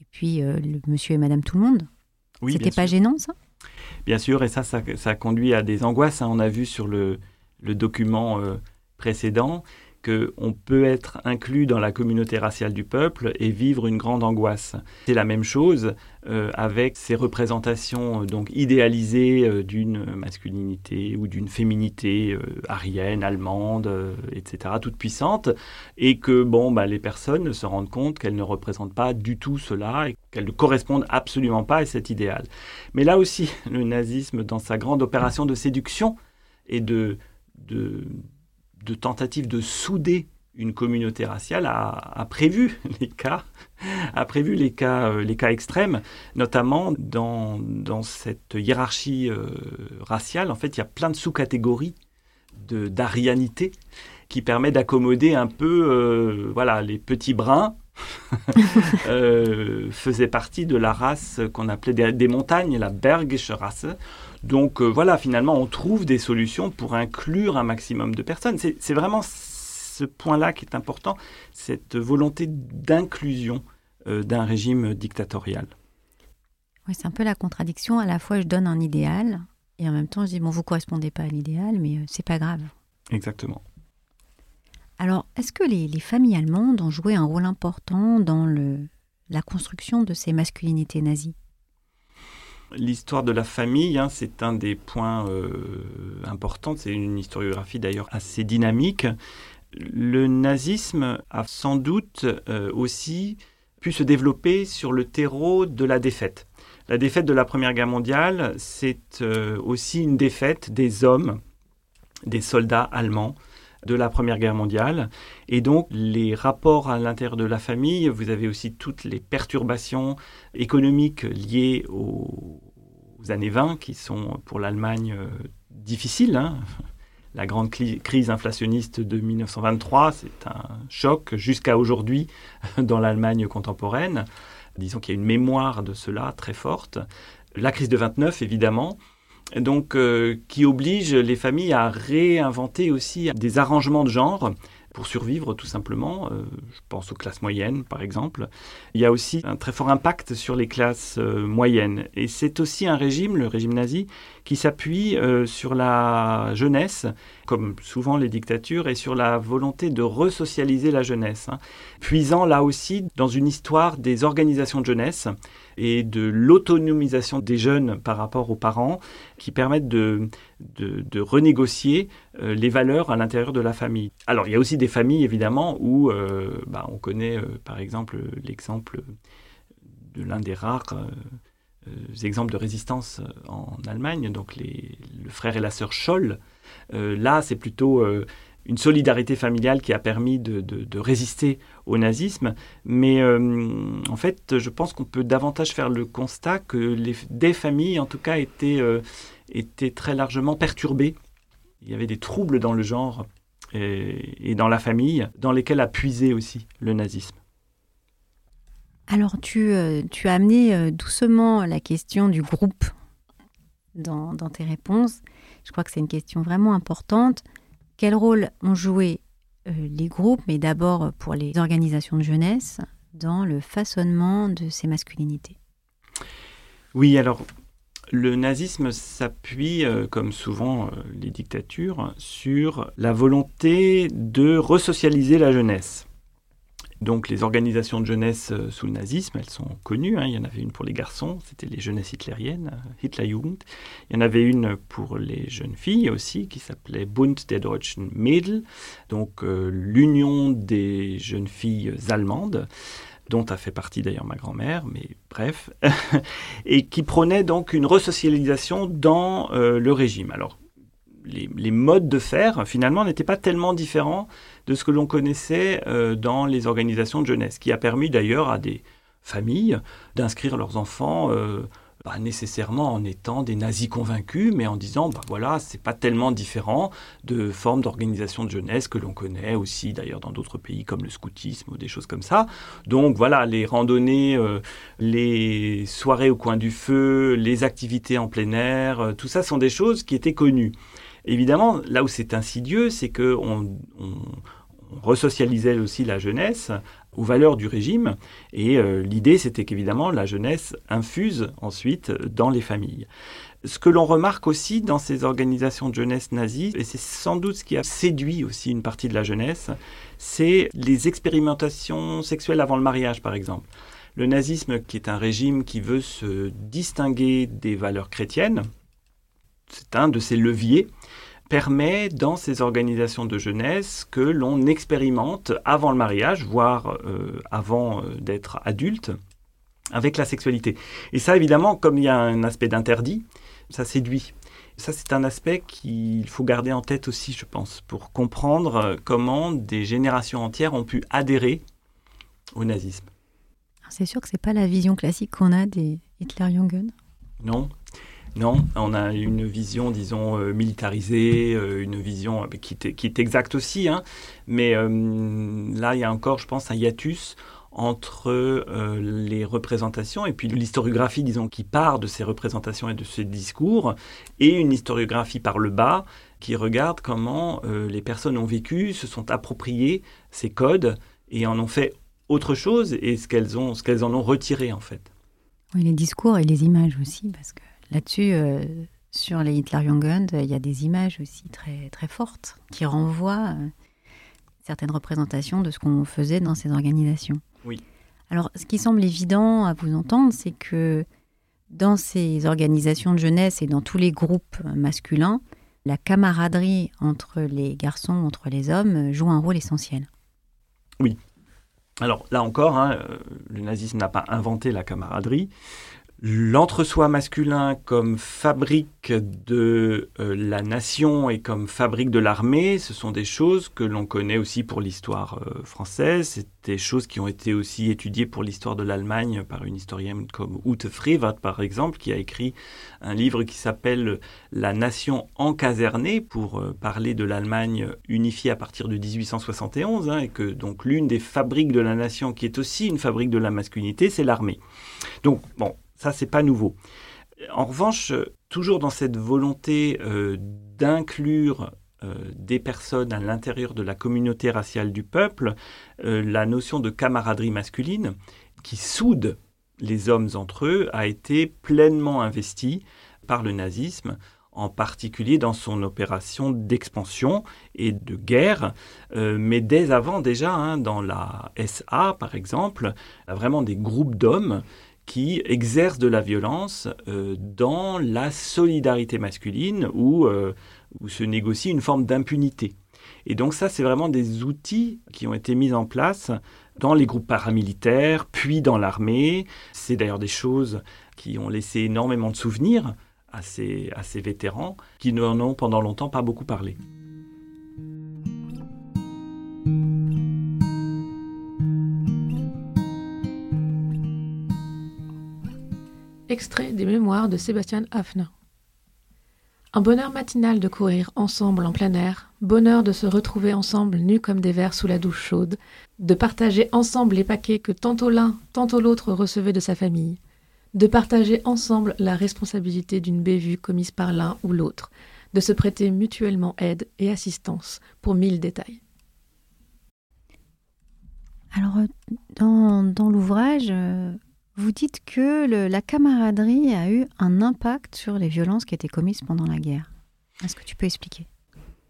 et puis euh, le monsieur et madame tout le monde. Oui, C'était pas gênant ça? Bien sûr, et ça, ça, ça, conduit à des angoisses. Hein. On a vu sur le, le document euh, précédent qu'on peut être inclus dans la communauté raciale du peuple et vivre une grande angoisse. C'est la même chose euh, avec ces représentations euh, donc idéalisées euh, d'une masculinité ou d'une féminité arienne, allemande, etc., toute puissante, et que bon, bah, les personnes se rendent compte qu'elles ne représentent pas du tout cela et qu'elles ne correspondent absolument pas à cet idéal. Mais là aussi, le nazisme, dans sa grande opération de séduction et de, de de tentative de souder une communauté raciale a, prévu les cas, a prévu les cas, euh, les cas extrêmes, notamment dans, dans cette hiérarchie euh, raciale. En fait, il y a plein de sous-catégories d'arianité qui permet d'accommoder un peu, euh, voilà, les petits bruns faisaient partie de la race qu'on appelait des, des, montagnes, la Bergische Rasse, donc euh, voilà, finalement, on trouve des solutions pour inclure un maximum de personnes. C'est vraiment ce point-là qui est important, cette volonté d'inclusion euh, d'un régime dictatorial. Oui, c'est un peu la contradiction. À la fois, je donne un idéal et en même temps, je dis bon, vous correspondez pas à l'idéal, mais euh, c'est pas grave. Exactement. Alors, est-ce que les, familles allemandes ont joué un rôle important dans la construction de ces masculinités nazies? L'histoire de la famille, hein, c'est un des points euh, importants. C'est une historiographie d'ailleurs assez dynamique. Le nazisme a sans doute euh, aussi pu se développer sur le terreau de la défaite. La défaite de la Première Guerre mondiale, c'est euh, aussi une défaite des hommes, des soldats allemands de la Première Guerre mondiale. Et donc, les rapports à l'intérieur de la famille, vous avez aussi toutes les perturbations économiques liées aux, années 20, qui sont pour l'Allemagne euh, difficiles. Hein. La grande crise inflationniste de 1923, c'est un choc jusqu'à aujourd'hui dans l'Allemagne contemporaine. Disons qu'il y a une mémoire de cela très forte. La crise de 29, évidemment, donc euh, qui oblige les familles à réinventer aussi des arrangements de genre pour survivre tout simplement. Euh, je pense aux classes moyennes par exemple. Il y a aussi un très fort impact sur les classes euh, moyennes. Et c'est aussi un régime, le régime nazi, qui s'appuie sur la jeunesse, comme souvent les dictatures, et sur la volonté de resocialiser la jeunesse, hein. puisant là aussi dans une histoire des organisations de jeunesse et de l'autonomisation des jeunes par rapport aux parents qui permettent de, renégocier euh, les valeurs à l'intérieur de la famille. Alors il y a aussi des familles évidemment où euh, bah, on connaît euh, par exemple l'exemple de l'un des rares exemples de résistance en Allemagne, donc les, le frère et la sœur Scholl. là c'est plutôt une solidarité familiale qui a permis de, résister au nazisme. Mais euh, en fait, je pense qu'on peut davantage faire le constat que les, des familles, en tout cas, étaient, euh, très largement perturbées. Il y avait des troubles dans le genre et, dans la famille, dans lesquels a puisé aussi le nazisme. Alors, tu, euh, as amené doucement la question du groupe dans tes réponses. Je crois que c'est une question vraiment importante. Quel rôle ont joué euh, les groupes, mais d'abord pour les organisations de jeunesse, dans le façonnement de ces masculinités? Oui, alors le nazisme s'appuie, euh, comme souvent euh, les dictatures, sur la volonté de resocialiser la jeunesse. Donc les organisations de jeunesse euh, sous le nazisme, elles sont connues. Hein. Il y en avait une pour les garçons, c'était les jeunesses hitlériennes, euh, Hitlerjugend. Il y en avait une pour les jeunes filles aussi, qui s'appelait Bund der Deutschen Mädel, donc euh, l'union des jeunes filles allemandes dont a fait partie d'ailleurs ma grand-mère, mais bref, et qui prônait donc une resocialisation dans le régime. Alors, les, modes de faire, finalement, n'étaient pas tellement différents de ce que l'on connaissait euh, dans les organisations de jeunesse, qui a permis d'ailleurs à des familles d'inscrire leurs enfants. Euh, pas nécessairement en étant des nazis convaincus, mais en disant, bah voilà, c'est pas tellement différent de formes d'organisation de jeunesse que l'on connaît aussi d'ailleurs dans d'autres pays comme le scoutisme ou des choses comme ça. Donc voilà, les randonnées, euh, les soirées au coin du feu, les activités en plein air, tout ça sont des choses qui étaient connues. Évidemment, là où c'est insidieux, c'est qu'on on, resocialisait aussi la jeunesse aux valeurs du régime. Et euh, l'idée, c'était qu'évidemment, la jeunesse infuse ensuite dans les familles. Ce que l'on remarque aussi dans ces organisations de jeunesse nazies, et c'est sans doute ce qui a séduit aussi une partie de la jeunesse, c'est les expérimentations sexuelles avant le mariage, par exemple. Le nazisme, qui est un régime qui veut se distinguer des valeurs chrétiennes, c'est un de ces leviers permet dans ces organisations de jeunesse que l'on expérimente avant le mariage, voire euh, avant euh, d'être adulte, avec la sexualité. Et ça, évidemment, comme il y a un aspect d'interdit, ça séduit. Ça, c'est un aspect qu'il faut garder en tête aussi, je pense, pour comprendre euh, comment des générations entières ont pu adhérer au nazisme. C'est sûr que ce n'est pas la vision classique qu'on a des Hitler-Jungen? Non, non, on a une vision, disons, euh, militarisée, euh, une vision euh, qui, est, exacte aussi, hein. mais là, il y a encore, je pense, un hiatus entre les représentations et puis l'historiographie, disons, qui part de ces représentations et de ces discours, et une historiographie par le bas qui regarde comment les personnes ont vécu, se sont appropriées ces codes et en ont fait autre chose et ce qu'elles en ont retiré en fait. Oui, les discours et les images aussi, parce que Là-dessus, euh, sur les Hitlerjugend, il y a des images aussi très, très fortes qui renvoient euh, certaines représentations de ce qu'on faisait dans ces organisations. Oui. Alors, ce qui semble évident à vous entendre, c'est que dans ces organisations de jeunesse et dans tous les groupes masculins, la camaraderie entre les garçons, entre les hommes, joue un rôle essentiel. Oui. Alors là encore, hein, le nazisme n'a pas inventé la camaraderie, l'entre-soi masculin comme fabrique de euh, la nation et comme fabrique de l'armée, ce sont des choses que l'on connaît aussi pour l'histoire euh, française. C'est des choses qui ont été aussi étudiées pour l'histoire de l'Allemagne par une historienne comme Ute Frevert, par exemple, qui a écrit un livre qui s'appelle La nation encasernée pour euh, parler de l'Allemagne unifiée à partir de 1871, hein, et que donc l'une des fabriques de la nation, qui est aussi une fabrique de la masculinité, c'est l'armée. Donc, bon, ça, c'est pas nouveau. En revanche, toujours dans cette volonté euh, d'inclure euh, des personnes à l'intérieur de la communauté raciale du peuple, euh, la notion de camaraderie masculine, qui soude les hommes entre eux, a été pleinement investie par le nazisme en particulier dans son opération d'expansion et de guerre, mais dès avant déjà, hein, dans la SA par exemple, vraiment des groupes d'hommes qui exercent de la violence euh, dans la solidarité masculine où, euh, où se négocie une forme d'impunité. Et donc ça, c'est vraiment des outils qui ont été mis en place dans les groupes paramilitaires, puis dans l'armée. C'est d'ailleurs des choses qui ont laissé énormément de souvenirs à ces, à ces vétérans qui n'en ont pendant longtemps pas beaucoup parlé. Extrait des mémoires de Sébastien Hafner. Un bonheur matinal de courir ensemble en plein air, bonheur de se retrouver ensemble nus comme des vers sous la douche chaude, de partager ensemble les paquets que tantôt l'un, tantôt l'autre recevait de sa famille, de partager ensemble la responsabilité d'une bévue commise par l'un ou l'autre, de se prêter mutuellement aide et assistance pour mille détails. Alors, euh, dans, dans l'ouvrage, euh, vous dites que la camaraderie a eu un impact sur les violences qui étaient commises pendant la guerre. Est-ce que tu peux expliquer?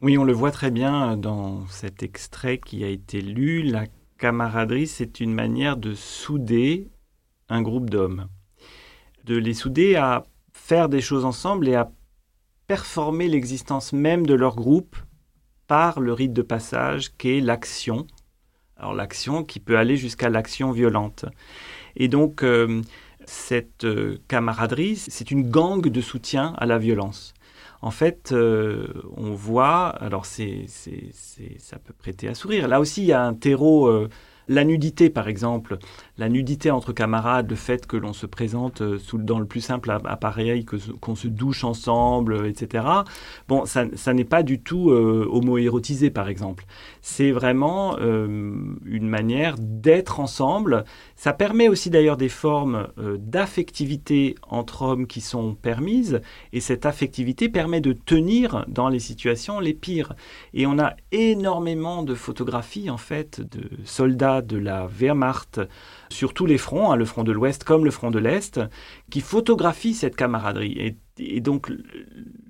Oui, on le voit très bien dans cet extrait qui a été lu. La camaraderie, c'est une manière de souder un groupe d'hommes, de les souder à faire des choses ensemble et à performer l'existence même de leur groupe par le rite de passage qu'est l'action. Alors l'action qui peut aller jusqu'à l'action violente. Et donc, euh, cette euh, camaraderie, c'est une gangue de soutien à la violence. En fait, euh, on voit, alors ça peut prêter à sourire. Là aussi, il y a un terreau la nudité, par exemple, la nudité entre camarades, le fait que l'on se présente dans le plus simple appareil, qu'on se douche ensemble, etc. Bon, ça, n'est pas du tout euh, homo-érotisé, par exemple. C'est vraiment une manière d'être ensemble. Ça permet aussi d'ailleurs des formes d'affectivité entre hommes qui sont permises, et cette affectivité permet de tenir dans les situations les pires. Et on a énormément de photographies, en fait, de soldats de la Wehrmacht sur tous les fronts, hein, le front de l'Ouest comme le front de l'Est, qui photographie cette camaraderie. Et, donc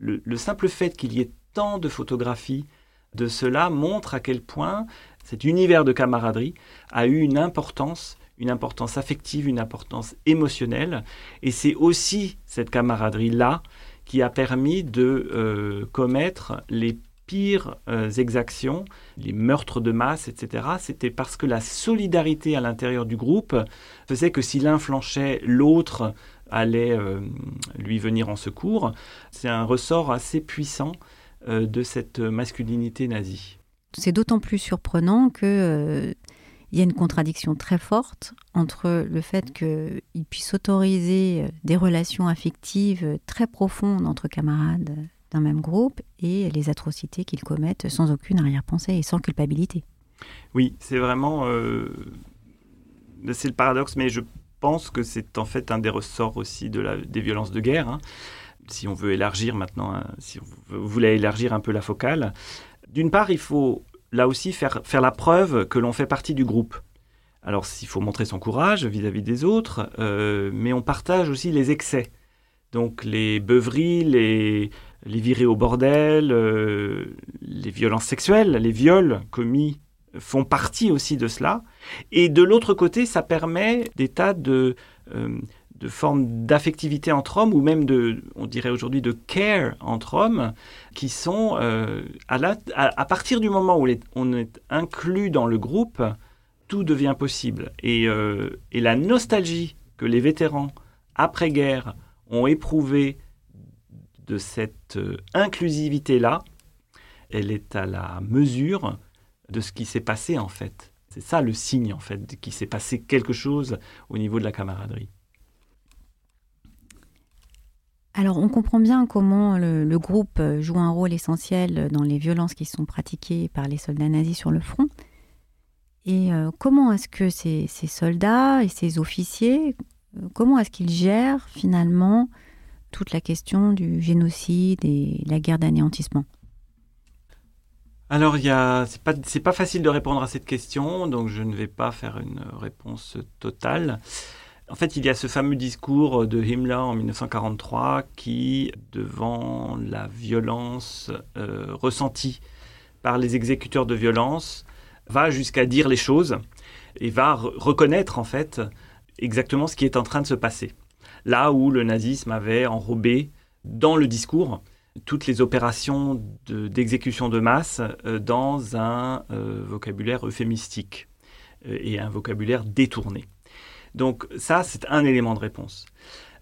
le, simple fait qu'il y ait tant de photographies de cela montre à quel point cet univers de camaraderie a eu une importance une importance affective, une importance émotionnelle. Et c'est aussi cette camaraderie-là qui a permis de euh, commettre les pires euh, exactions, les meurtres de masse, etc., c'était parce que la solidarité à l'intérieur du groupe faisait que si l'un flanchait, l'autre allait euh, lui venir en secours. C'est un ressort assez puissant de cette masculinité nazie. C'est d'autant plus surprenant que il y a une contradiction très forte entre le fait qu'il puisse autoriser des relations affectives très profondes entre camarades d'un même groupe et les atrocités qu'ils commettent sans aucune arrière-pensée et sans culpabilité. Oui, c'est vraiment... Euh, c'est le paradoxe, mais je pense que c'est en fait un des ressorts aussi de la, des violences de guerre. Hein. Si on veut élargir maintenant, hein, si vous voulez élargir un peu la focale, d'une part, il faut là aussi faire, faire la preuve que l'on fait partie du groupe. Alors, il faut montrer son courage vis-à-vis des autres, euh, mais on partage aussi les excès. Donc, les beuveries, les, virées au bordel, euh, les violences sexuelles, les viols commis font partie aussi de cela. Et de l'autre côté, ça permet des tas de, euh, de formes d'affectivité entre hommes, ou même de, on dirait aujourd'hui, de care entre hommes, qui sont, euh, à, à, partir du moment où on est inclus dans le groupe, tout devient possible. Et, euh, et la nostalgie que les vétérans après-guerre ont éprouvée de cette euh, inclusivité-là, elle est à la mesure de ce qui s'est passé en fait. C'est ça le signe en fait, qu'il s'est passé quelque chose au niveau de la camaraderie. Alors on comprend bien comment le, groupe joue un rôle essentiel dans les violences qui sont pratiquées par les soldats nazis sur le front. Et euh, comment est-ce que ces, soldats et ces officiers, euh, comment est-ce qu'ils gèrent finalement toute la question du génocide et la guerre d'anéantissement? Alors, c'est pas facile de répondre à cette question, donc je ne vais pas faire une réponse totale. En fait, il y a ce fameux discours de Himmler en 1943 qui, devant la violence euh, ressentie par les exécuteurs de violence, va jusqu'à dire les choses et va reconnaître en fait exactement ce qui est en train de se passer. Là où le nazisme avait enrobé dans le discours toutes les opérations d'exécution de, masse euh, dans un euh, vocabulaire euphémistique euh, et un vocabulaire détourné. Donc ça, c'est un élément de réponse.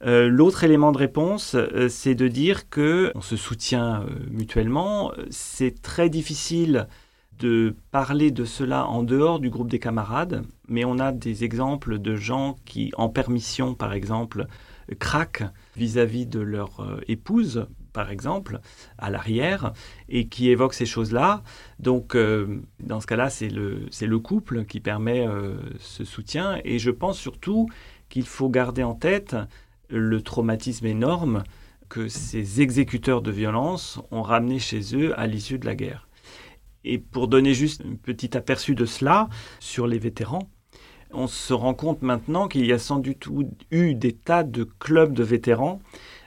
L'autre élément de réponse, c'est de dire que on se soutient mutuellement. C'est très difficile de parler de cela en dehors du groupe des camarades, mais on a des exemples de gens qui, en permission par exemple, craquent vis-à-vis de leur épouse par exemple, à l'arrière, et qui évoque ces choses-là. Donc, euh, dans ce cas-là, c'est le, le couple qui permet euh, ce soutien. Et je pense surtout qu'il faut garder en tête le traumatisme énorme que ces exécuteurs de violence ont ramené chez eux à l'issue de la guerre. Et pour donner juste un petit aperçu de cela sur les vétérans, on se rend compte maintenant qu'il y a sans du tout eu des tas de clubs de vétérans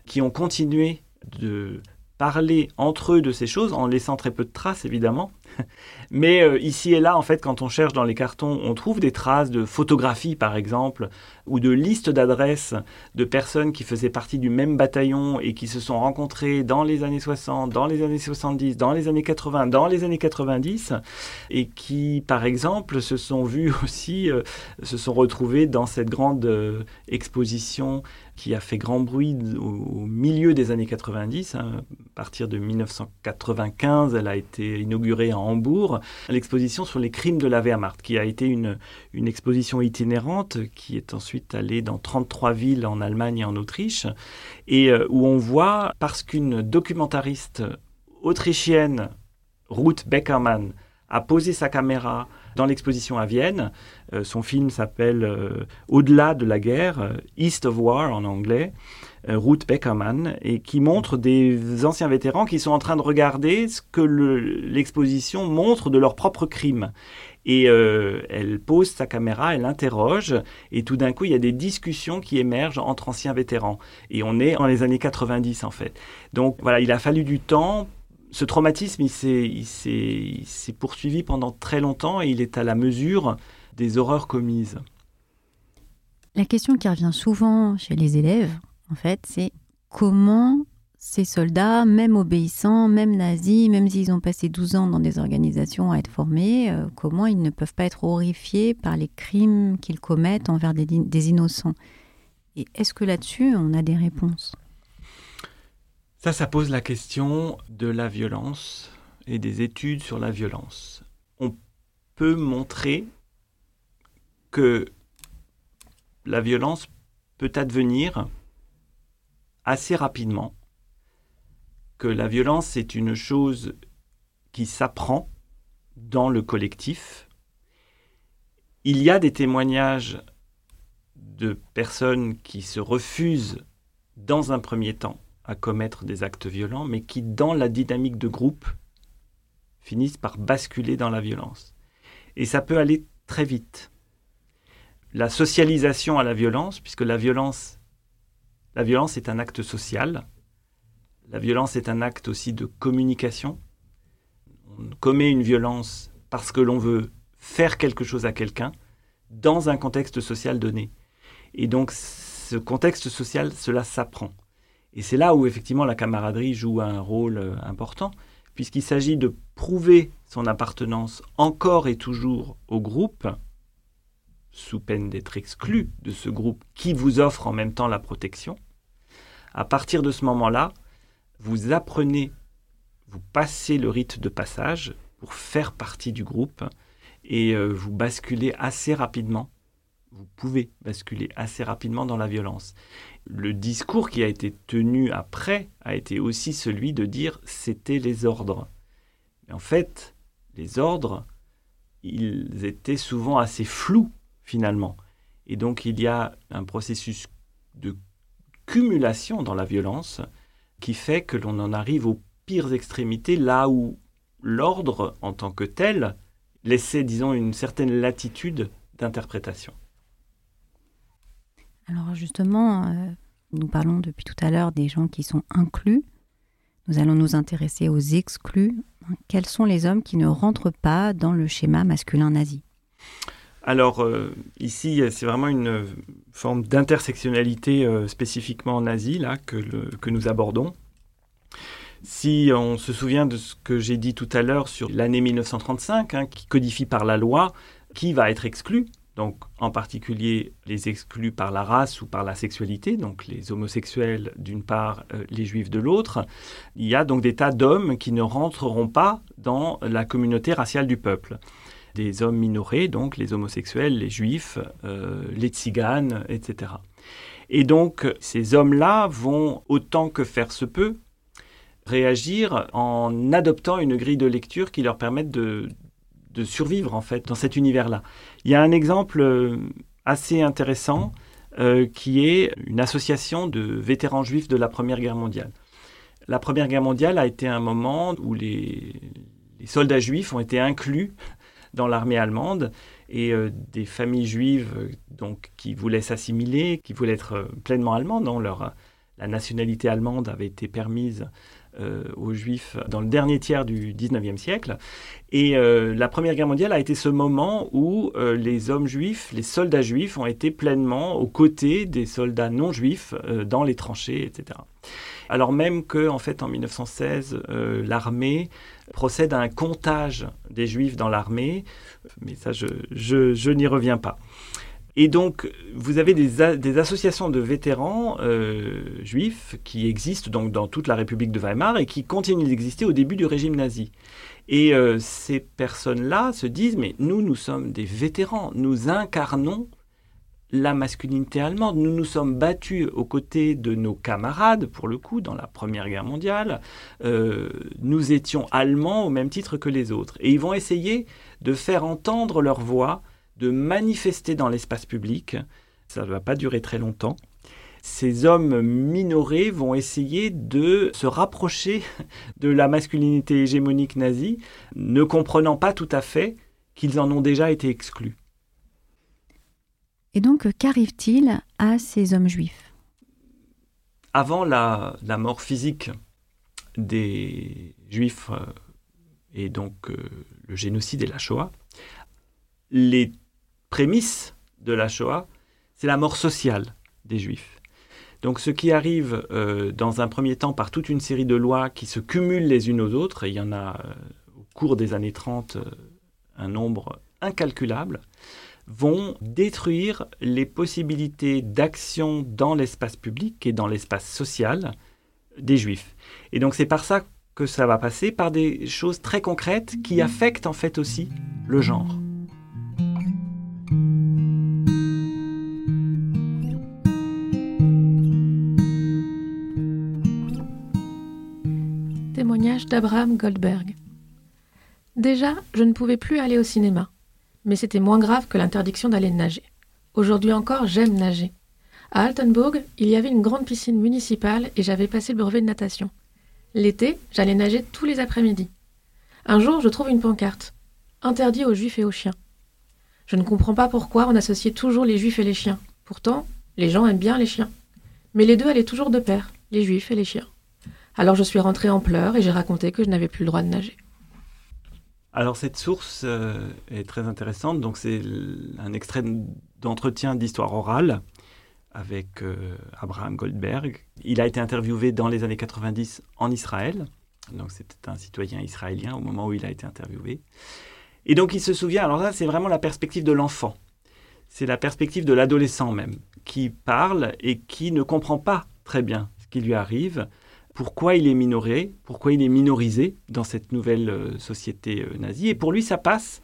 qui ont continué de parler entre eux de ces choses en laissant très peu de traces évidemment. Mais euh, ici et là, en fait, quand on cherche dans les cartons, on trouve des traces de photographies, par exemple, ou de listes d'adresses de personnes qui faisaient partie du même bataillon et qui se sont rencontrées dans les années 60, dans les années 70, dans les années 80, dans les années 90, et qui, par exemple, se sont vus aussi, euh, se sont retrouvés dans cette grande euh, exposition qui a fait grand bruit au, milieu des années 90. Hein. Partir de 1995, elle a été inaugurée à Hambourg, l'exposition sur les crimes de la Wehrmacht, qui a été une, exposition itinérante qui est ensuite allée dans 33 villes en Allemagne et en Autriche, et euh, où on voit, parce qu'une documentariste autrichienne, Ruth Beckermann, a posé sa caméra dans l'exposition à Vienne. Euh, son film s'appelle euh, Au-delà de la guerre, East of War en anglais, Ruth Beckerman, et qui montre des anciens vétérans qui sont en train de regarder ce que l'exposition montre de leurs propres crimes. Et elle pose sa caméra, elle interroge, et tout d'un coup, il y a des discussions qui émergent entre anciens vétérans. Et on est en les années 90, en fait. Donc voilà, il a fallu du temps ce traumatisme, il s'est poursuivi pendant très longtemps et il est à la mesure des horreurs commises. La question qui revient souvent chez les élèves, en fait, c'est comment ces soldats, même obéissants, même nazis, même s'ils ont passé 12 ans dans des organisations à être formés, euh, comment ils ne peuvent pas être horrifiés par les crimes qu'ils commettent envers des innocents? Et est-ce que là-dessus, on a des réponses? Ça, ça pose la question de la violence et des études sur la violence. On peut montrer que la violence peut advenir assez rapidement, que la violence est une chose qui s'apprend dans le collectif. Il y a des témoignages de personnes qui se refusent dans un premier temps à commettre des actes violents, mais qui, dans la dynamique de groupe, finissent par basculer dans la violence. Et ça peut aller très vite. La socialisation à la violence, puisque la violence, la violence est un acte social, la violence est un acte aussi de communication. On commet une violence parce que l'on veut faire quelque chose à quelqu'un dans un contexte social donné. Et donc ce contexte social, cela s'apprend. Et c'est là où effectivement la camaraderie joue un rôle euh, important, puisqu'il s'agit de prouver son appartenance encore et toujours au groupe, sous peine d'être exclus de ce groupe qui vous offre en même temps la protection. À partir de ce moment-là, vous apprenez, vous passez le rite de passage pour faire partie du groupe et euh, vous basculez assez rapidement. Vous pouvez basculer assez rapidement dans la violence. Le discours qui a été tenu après a été aussi celui de dire c'était les ordres. En fait, les ordres, ils étaient souvent assez flous finalement. Et donc il y a un processus de cumulation dans la violence qui fait que l'on en arrive aux pires extrémités là où l'ordre en tant que tel laissait, disons, une certaine latitude d'interprétation. Alors justement, euh, nous parlons depuis tout à l'heure des gens qui sont inclus. Nous allons nous intéresser aux exclus. Quels sont les hommes qui ne rentrent pas dans le schéma masculin nazi? Alors euh, ici, c'est vraiment une forme d'intersectionnalité euh, spécifiquement nazie là, que, nous abordons. Si on se souvient de ce que j'ai dit tout à l'heure sur l'année 1935, hein, qui codifie par la loi qui va être exclu, donc en particulier les exclus par la race ou par la sexualité, donc les homosexuels d'une part, euh, les juifs de l'autre, il y a donc des tas d'hommes qui ne rentreront pas dans la communauté raciale du peuple des hommes minorés, donc les homosexuels, les juifs, euh, les tziganes, etc. Et donc ces hommes-là vont, autant que faire se peut, réagir en adoptant une grille de lecture qui leur permette de, survivre en fait dans cet univers-là. Il y a un exemple euh, assez intéressant euh, qui est une association de vétérans juifs de la Première Guerre mondiale. La Première Guerre mondiale a été un moment où les soldats juifs ont été inclus dans l'armée allemande et euh, des familles juives euh, qui voulaient s'assimiler, qui voulaient être euh, pleinement allemandes. Non leur, la nationalité allemande avait été permise aux juifs dans le dernier tiers du 19e siècle. Et la Première Guerre mondiale a été ce moment où les hommes juifs, les soldats juifs ont été pleinement aux côtés des soldats non juifs dans les tranchées, etc. Alors même que, en fait, en 1916, l'armée procède à un comptage des juifs dans l'armée, mais ça, je, n'y reviens pas. Et donc, vous avez des, associations de vétérans euh, juifs qui existent donc dans toute la République de Weimar et qui continuent d'exister au début du régime nazi. Et euh, ces personnes-là se disent, mais nous, nous sommes des vétérans, nous incarnons la masculinité allemande. Nous nous sommes battus aux côtés de nos camarades, pour le coup, dans la Première Guerre mondiale. Euh, nous étions allemands au même titre que les autres. Et ils vont essayer de faire entendre leur voix, de manifester dans l'espace public. Ça ne va pas durer très longtemps. Ces hommes minorés vont essayer de se rapprocher de la masculinité hégémonique nazie, ne comprenant pas tout à fait qu'ils en ont déjà été exclus. Et donc, qu'arrive-t-il à ces hommes juifs? Avant la, mort physique des juifs euh, et donc euh, le génocide et la Shoah, les prémices de la Shoah, c'est la mort sociale des juifs. Donc ce qui arrive euh, dans un premier temps par toute une série de lois qui se cumulent les unes aux autres, et il y en a au cours des années 30 un nombre incalculable, vont détruire les possibilités d'action dans l'espace public et dans l'espace social des juifs. Et donc c'est par ça que ça va passer, par des choses très concrètes qui affectent en fait aussi le genre. D'Abraham Goldberg. Déjà, je ne pouvais plus aller au cinéma mais c'était moins grave que l'interdiction d'aller nager. Aujourd'hui encore, j'aime nager. À Altenburg, il y avait une grande piscine municipale et j'avais passé le brevet de natation. L'été, j'allais nager tous les après-midi. Un jour, je trouve une pancarte. Interdit aux juifs et aux chiens. Je ne comprends pas pourquoi on associait toujours les juifs et les chiens. Pourtant, les gens aiment bien les chiens. Mais les deux allaient toujours de pair, les juifs et les chiens. Alors je suis rentrée en pleurs et j'ai raconté que je n'avais plus le droit de nager. Alors cette source euh, est très intéressante. Donc c'est un extrait d'entretien d'histoire orale avec euh, Abraham Goldberg. Il a été interviewé dans les années 90 en Israël. Donc c'était un citoyen israélien au moment où il a été interviewé. Et donc il se souvient, alors là c'est vraiment la perspective de l'enfant. c'est la perspective de l'adolescent même, qui parle et qui ne comprend pas très bien ce qui lui arrive, pourquoi il est minoré, pourquoi il est minorisé dans cette nouvelle euh, société euh, nazie. Et pour lui, ça passe,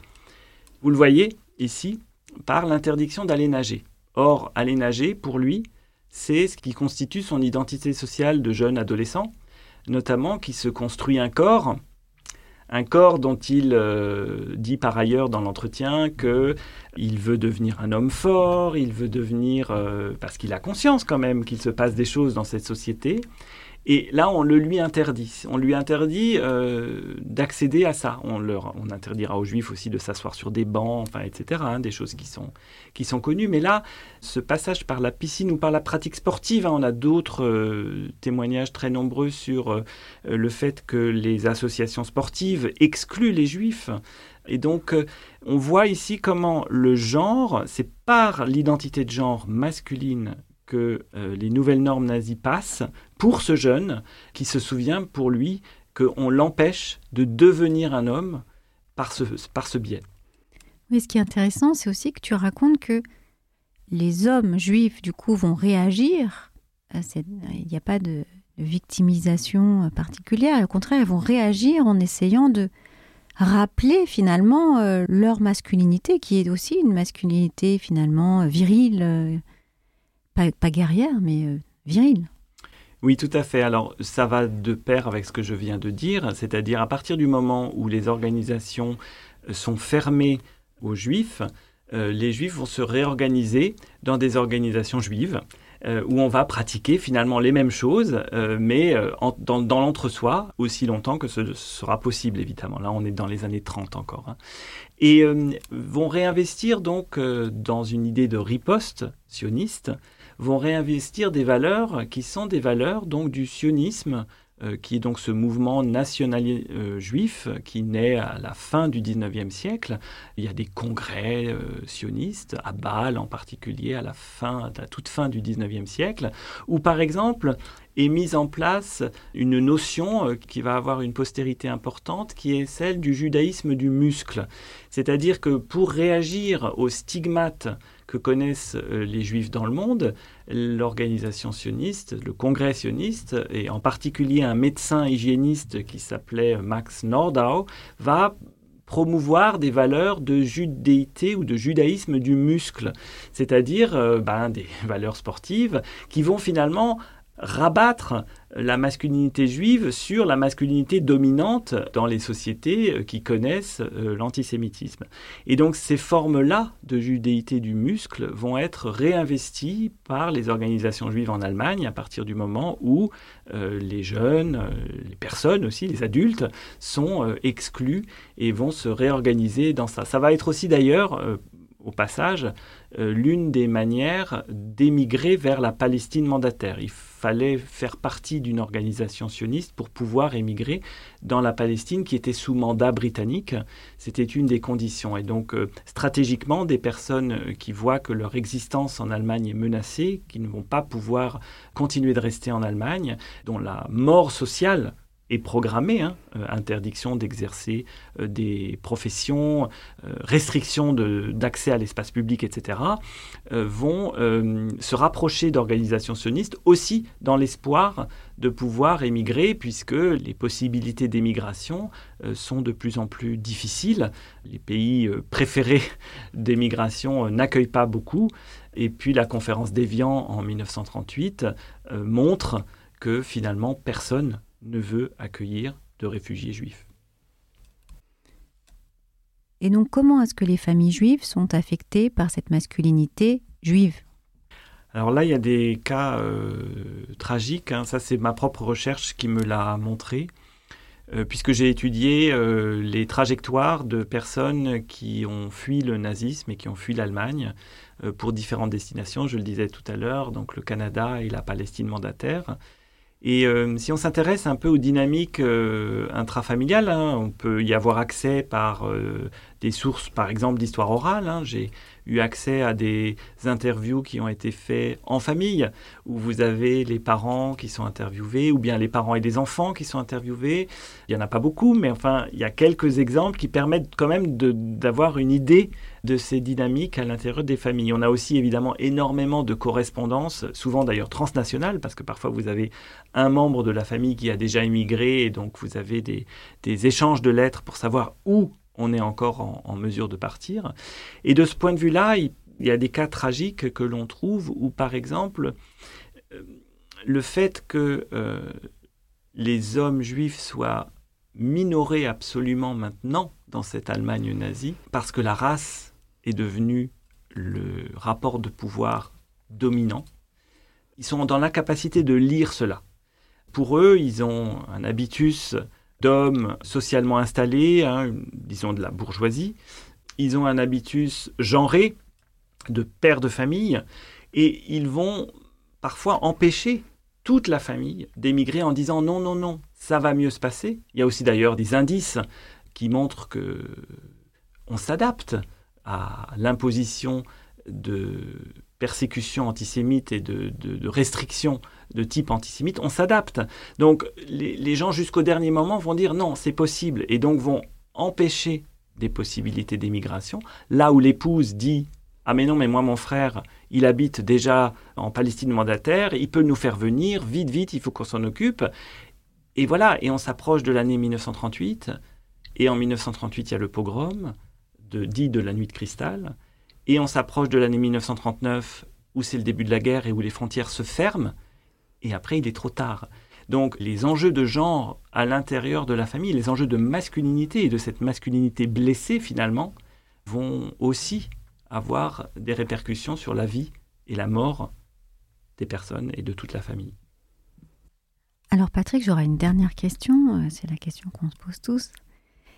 vous le voyez ici, par l'interdiction d'aller nager. Or, aller nager, pour lui, c'est ce qui constitue son identité sociale de jeune adolescent, notamment qui se construit un corps un corps dont il euh, dit par ailleurs dans l'entretien que il veut devenir un homme fort, il veut devenir parce qu'il a conscience quand même qu'il se passe des choses dans cette société et là, on le lui interdit. On lui interdit euh, d'accéder à ça. On, interdira aux juifs aussi de s'asseoir sur des bancs, enfin, etc. Hein, des choses qui sont, qui sont connues. Mais là, ce passage par la piscine ou par la pratique sportive, hein, on a d'autres euh, témoignages très nombreux sur euh, le fait que les associations sportives excluent les juifs. Et donc, on voit ici comment le genre, c'est par l'identité de genre masculine que les nouvelles normes nazies passent pour ce jeune qui se souvient pour lui qu'on l'empêche de devenir un homme par ce, par ce biais. Oui, ce qui est intéressant, c'est aussi que tu racontes que les hommes juifs, du coup, vont réagir. Il n'y a pas de, victimisation particulière. Au contraire, ils vont réagir en essayant de rappeler finalement euh, leur masculinité, qui est aussi une masculinité finalement virile, euh, pas, guerrière, mais euh, virile. Oui, tout à fait. Alors, ça va de pair avec ce que je viens de dire, c'est-à-dire à partir du moment où les organisations euh, sont fermées aux juifs, euh, les juifs vont se réorganiser dans des organisations juives. où on va pratiquer finalement les mêmes choses, mais dans, l'entre-soi, aussi longtemps que ce sera possible, évidemment. Là, on est dans les années 30 encore. Hein. Et vont réinvestir donc dans une idée de riposte sioniste, vont réinvestir des valeurs qui sont des valeurs donc du sionisme, euh, qui est donc ce mouvement national euh, juif qui naît à la fin du 19e siècle. Il y a des congrès euh, sionistes, à Bâle en particulier, à la, fin, à toute fin du 19e siècle, où par exemple est mise en place une notion qui va avoir une postérité importante, qui est celle du judaïsme du muscle. C'est-à-dire que pour réagir aux stigmates que connaissent euh, les juifs dans le monde, l'organisation sioniste, le congrès sioniste, et en particulier un médecin hygiéniste qui s'appelait Max Nordau, va promouvoir des valeurs de judéité ou de judaïsme du muscle, c'est-à-dire euh, ben, des valeurs sportives qui vont finalement rabattre la masculinité juive sur la masculinité dominante dans les sociétés euh, qui connaissent euh, l'antisémitisme. Et donc ces formes-là de judéité du muscle vont être réinvesties par les organisations juives en Allemagne à partir du moment où euh, les jeunes, les personnes aussi, les adultes, sont exclus et vont se réorganiser dans ça. Ça va être aussi d'ailleurs au passage, l'une des manières d'émigrer vers la Palestine mandataire. Il fallait faire partie d'une organisation sioniste pour pouvoir émigrer dans la Palestine qui était sous mandat britannique. C'était une des conditions. Et donc, euh, stratégiquement, des personnes euh, qui voient que leur existence en Allemagne est menacée, qui ne vont pas pouvoir continuer de rester en Allemagne, dont la mort sociale est programmée, hein, euh, interdiction d'exercer euh, des professions, euh, restriction d'accès à l'espace public, etc., vont se rapprocher d'organisations sionistes aussi dans l'espoir de pouvoir émigrer, puisque les possibilités d'émigration sont de plus en plus difficiles. Les pays préférés d'émigration n'accueillent pas beaucoup. Et puis la conférence d'Évian en 1938 montre que finalement personne ne veut accueillir de réfugiés juifs. Et donc comment est-ce que les familles juives sont affectées par cette masculinité juive? Alors là, il y a des cas euh, tragiques. Hein. Ça, c'est ma propre recherche qui me l'a montré, euh, puisque j'ai étudié euh, les trajectoires de personnes qui ont fui le nazisme et qui ont fui l'Allemagne pour différentes destinations. Je le disais tout à l'heure, donc le Canada et la Palestine mandataire. Et euh, si on s'intéresse un peu aux dynamiques euh, intrafamiliales, hein, on peut y avoir accès par euh, des sources, par exemple, d'histoire orale. Hein. J'ai eu accès à des interviews qui ont été faites en famille, où vous avez les parents qui sont interviewés, ou bien les parents et des enfants qui sont interviewés. Il n'y en a pas beaucoup, mais enfin, il y a quelques exemples qui permettent quand même d'avoir une idée de ces dynamiques à l'intérieur des familles. On a aussi évidemment énormément de correspondances, souvent d'ailleurs transnationales, parce que parfois vous avez un membre de la famille qui a déjà émigré, et donc vous avez des, échanges de lettres pour savoir où on est encore en, mesure de partir. Et de ce point de vue-là, il, y a des cas tragiques que l'on trouve où, par exemple, euh, le fait que euh, les hommes juifs soient minorés absolument maintenant dans cette Allemagne nazie, parce que la race est devenue le rapport de pouvoir dominant, ils sont dans l'incapacité de lire cela. Pour eux, ils ont un habitus d'hommes socialement installés, hein, disons de la bourgeoisie. Ils ont un habitus genré de pères de famille et ils vont parfois empêcher toute la famille d'émigrer en disant non, non, non, ça va mieux se passer. Il y a aussi d'ailleurs des indices qui montrent que on s'adapte à l'imposition de persécutions antisémites et de, restrictions de type antisémite, on s'adapte. Donc les, gens jusqu'au dernier moment vont dire non, c'est possible, et donc vont empêcher des possibilités d'émigration. Là où l'épouse dit ah mais non, mais moi mon frère, il habite déjà en Palestine mandataire, il peut nous faire venir, vite, vite, il faut qu'on s'en occupe. Et voilà, et on s'approche de l'année 1938, et en 1938 il y a le pogrom, de, dit de la nuit de cristal, et on s'approche de l'année 1939 où c'est le début de la guerre et où les frontières se ferment, et après il est trop tard. Donc les enjeux de genre à l'intérieur de la famille, les enjeux de masculinité et de cette masculinité blessée finalement, vont aussi avoir des répercussions sur la vie et la mort des personnes et de toute la famille. Alors Patrick, j'aurais une dernière question, euh, c'est la question qu'on se pose tous.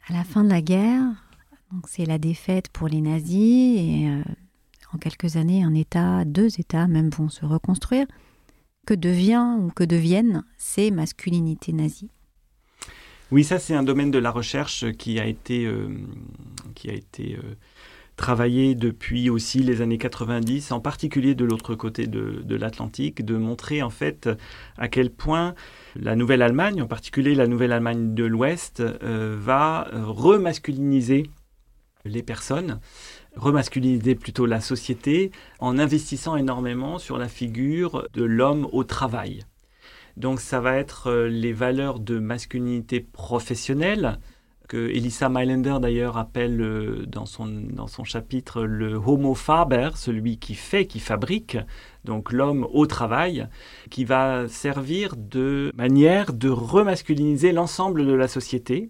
À la fin de la guerre, c'est la défaite pour les nazis et euh, en quelques années, un État, deux États même vont se reconstruire. Que devient ou que deviennent ces masculinités nazies? Oui, ça c'est un domaine de la recherche qui a été, euh, qui a été euh, travaillé depuis aussi les années 90, en particulier de l'autre côté de, l'Atlantique, de montrer en fait à quel point la Nouvelle-Allemagne, en particulier la Nouvelle-Allemagne de l'Ouest, va remasculiniser les personnes remasculiniser plutôt la société en investissant énormément sur la figure de l'homme au travail. Donc ça va être euh, les valeurs de masculinité professionnelle, que Elisa Mailänder d'ailleurs appelle euh, dans, son, dans son chapitre le homo faber, celui qui fait, qui fabrique, donc l'homme au travail, qui va servir de manière de remasculiniser l'ensemble de la société.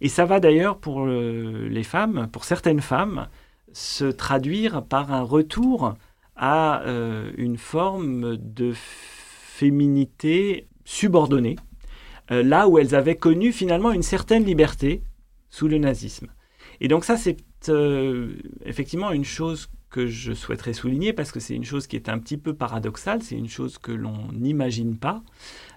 Et ça va d'ailleurs pour euh, les femmes, pour certaines femmes, se traduire par un retour à euh, une forme de féminité subordonnée, euh, là où elles avaient connu finalement une certaine liberté sous le nazisme. Et donc ça, c'est effectivement une chose que je souhaiterais souligner parce que c'est une chose qui est un petit peu paradoxale, c'est une chose que l'on n'imagine pas,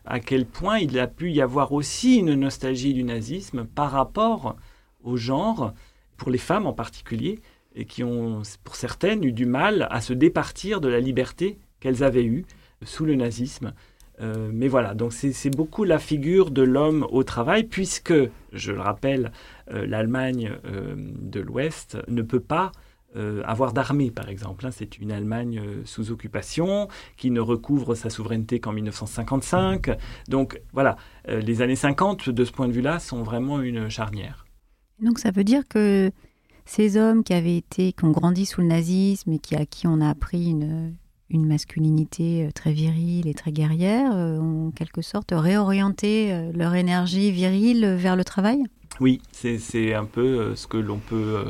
à quel point il a pu y avoir aussi une nostalgie du nazisme par rapport au genre, pour les femmes en particulier, et qui ont, pour certaines, eu du mal à se départir de la liberté qu'elles avaient eue sous le nazisme. Euh, mais voilà, donc c'est beaucoup la figure de l'homme au travail, puisque, je le rappelle, euh, l'Allemagne euh, de l'Ouest ne peut pas avoir d'armée, par exemple. Hein. C'est une Allemagne sous occupation qui ne recouvre sa souveraineté qu'en 1955. Donc voilà, les années 50, de ce point de vue-là, sont vraiment une charnière. Donc ça veut dire que ces hommes qui avaient été, qui ont grandi sous le nazisme et qui, à qui on a appris une, une masculinité euh, très virile et très guerrière, euh, ont en quelque sorte réorienté euh, leur énergie virile vers le travail? Oui, c'est un peu ce que l'on peut,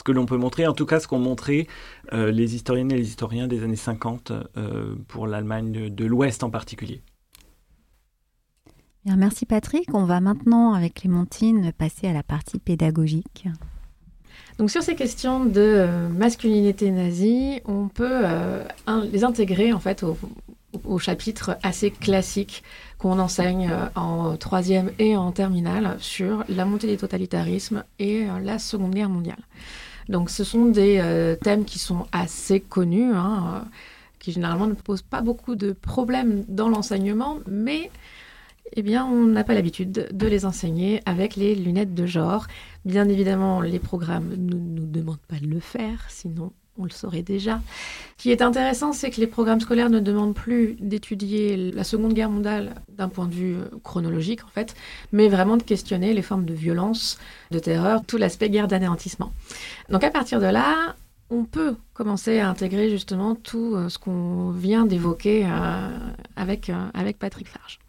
ce que l'on peut montrer, en tout cas ce qu'ont montré les historiennes et les historiens des années 50 pour l'Allemagne de l'Ouest en particulier. Bien, merci Patrick. On va maintenant, avec Clémentine, passer à la partie pédagogique. Donc sur ces questions de euh, masculinité nazie, on peut euh, les intégrer en fait au, au chapitre assez classique qu'on enseigne en troisième et en terminale sur la montée des totalitarismes et la Seconde Guerre mondiale. Donc ce sont des thèmes qui sont assez connus, hein, qui généralement ne posent pas beaucoup de problèmes dans l'enseignement, mais eh bien, on n'a pas l'habitude de les enseigner avec les lunettes de genre. Bien évidemment, les programmes ne nous demandent pas de le faire, sinon on le saurait déjà. Ce qui est intéressant, c'est que les programmes scolaires ne demandent plus d'étudier la Seconde Guerre mondiale d'un point de vue euh, chronologique, en fait, mais vraiment de questionner les formes de violence, de terreur, tout l'aspect guerre d'anéantissement. Donc à partir de là, on peut commencer à intégrer justement tout euh, ce qu'on vient d'évoquer euh, avec, avec Patrick Large.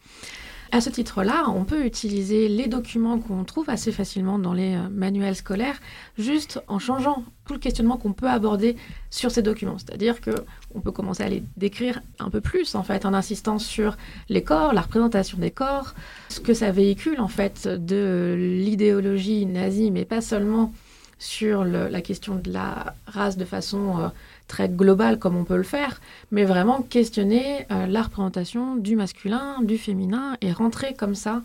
À ce titre-là, on peut utiliser les documents qu'on trouve assez facilement dans les euh, manuels scolaires, juste en changeant tout le questionnement qu'on peut aborder sur ces documents. C'est-à-dire que on peut commencer à les décrire un peu plus, en fait, en insistant sur les corps, la représentation des corps, ce que ça véhicule, en fait, de l'idéologie nazie, mais pas seulement sur la question de la race de façon euh, très global comme on peut le faire, mais vraiment questionner euh, la représentation du masculin, du féminin et rentrer comme ça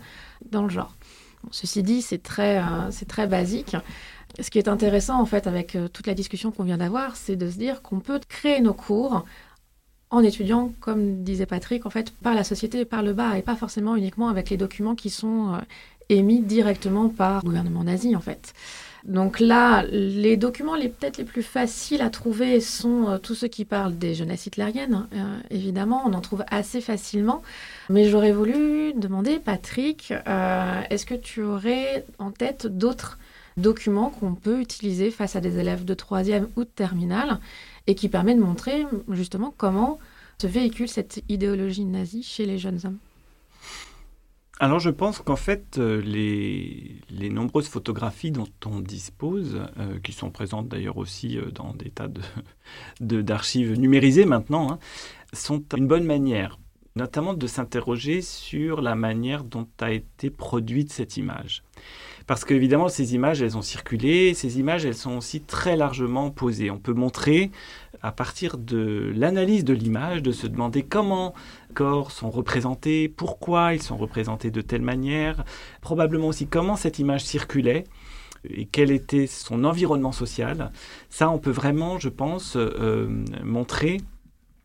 dans le genre. ceci dit, c'est très, euh, c'est très basique. Ce qui est intéressant en fait avec euh, toute la discussion qu'on vient d'avoir, c'est de se dire qu'on peut créer nos cours en étudiant, comme disait Patrick, en fait, par la société, par le bas, et pas forcément uniquement avec les documents qui sont émis directement par le gouvernement nazi, en fait. Donc là, les documents les peut-être les plus faciles à trouver sont euh, tous ceux qui parlent des jeunesses hitlériennes. Hein, euh, évidemment, on en trouve assez facilement. Mais j'aurais voulu demander, Patrick, euh, est-ce que tu aurais en tête d'autres documents qu'on peut utiliser face à des élèves de troisième ou de terminale et qui permettent de montrer justement comment se véhicule cette idéologie nazie chez les jeunes hommes? Alors je pense qu'en fait, euh, les, nombreuses photographies dont on dispose, euh, qui sont présentes d'ailleurs aussi euh, dans des tas d'archives de, numérisées maintenant, hein, sont une bonne manière, notamment de s'interroger sur la manière dont a été produite cette image. Parce qu'évidemment, ces images, elles ont circulé, ces images, elles sont aussi très largement posées. On peut montrer, à partir de l'analyse de l'image, de se demander comment corps sont représentés, pourquoi ils sont représentés de telle manière, probablement aussi comment cette image circulait et quel était son environnement social. Ça, on peut vraiment, je pense, euh, montrer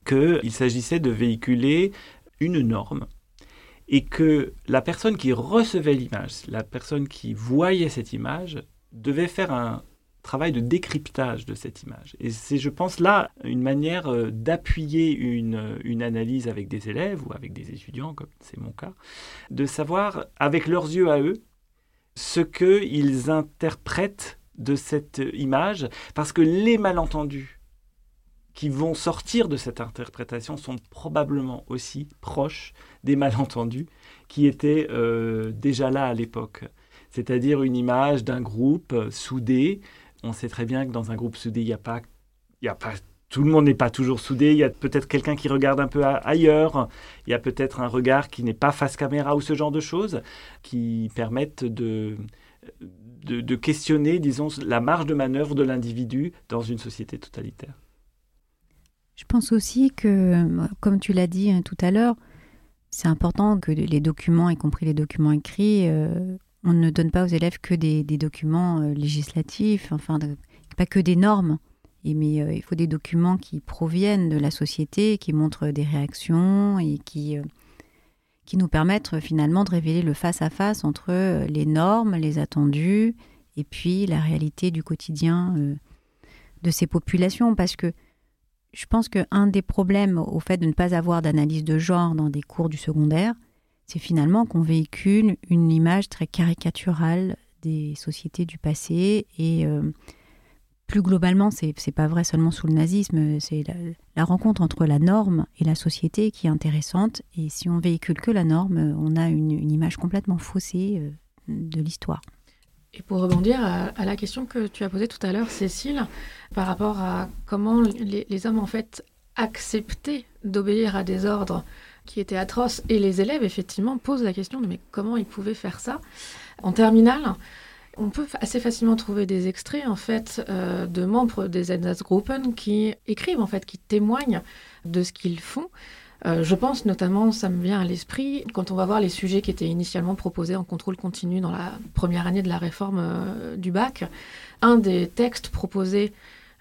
qu'il s'agissait de véhiculer une norme et que la personne qui recevait l'image, la personne qui voyait cette image, devait faire un travail de décryptage de cette image. Et c'est, je pense, là une manière euh, d'appuyer une, analyse avec des élèves ou avec des étudiants, comme c'est mon cas, de savoir, avec leurs yeux à eux, ce qu'ils interprètent de cette image, parce que les malentendus qui vont sortir de cette interprétation sont probablement aussi proches des malentendus qui étaient euh, déjà là à l'époque. C'est-à-dire une image d'un groupe soudé. On sait très bien que dans un groupe soudé, il n'y a pas, il a pas tout le monde n'est pas toujours soudé. Il y a peut-être quelqu'un qui regarde un peu ailleurs. Il y a peut-être un regard qui n'est pas face caméra ou ce genre de choses qui permettent de, de, questionner, disons, la marge de manœuvre de l'individu dans une société totalitaire. Je pense aussi que, comme tu l'as dit hein, tout à l'heure, c'est important que les documents, y compris les documents écrits, euh, on ne donne pas aux élèves que des, documents euh, législatifs, enfin, pas que des normes. mais euh, il faut des documents qui proviennent de la société, qui montrent des réactions et qui, qui nous permettent finalement de révéler le face-à-face entre les normes, les attendus, et puis la réalité du quotidien de ces populations. Parce que je pense qu'un des problèmes au fait de ne pas avoir d'analyse de genre dans des cours du secondaire, c'est finalement qu'on véhicule une image très caricaturale des sociétés du passé et euh, plus globalement, c'est n'est pas vrai seulement sous le nazisme, c'est la, rencontre entre la norme et la société qui est intéressante. Et si on véhicule que la norme, on a une, image complètement faussée euh, de l'histoire. Et pour rebondir à, la question que tu as posée tout à l'heure, Cécile, par rapport à comment les, hommes en fait acceptaient d'obéir à des ordres qui étaient atroces, et les élèves effectivement posent la question de mais comment ils pouvaient faire ça En terminale, on peut assez facilement trouver des extraits en fait euh, de membres des Einsatzgruppen qui écrivent en fait, qui témoignent de ce qu'ils font. Euh, je pense notamment, ça me vient à l'esprit, quand on va voir les sujets qui étaient initialement proposés en contrôle continu dans la première année de la réforme euh, du bac, un des textes proposés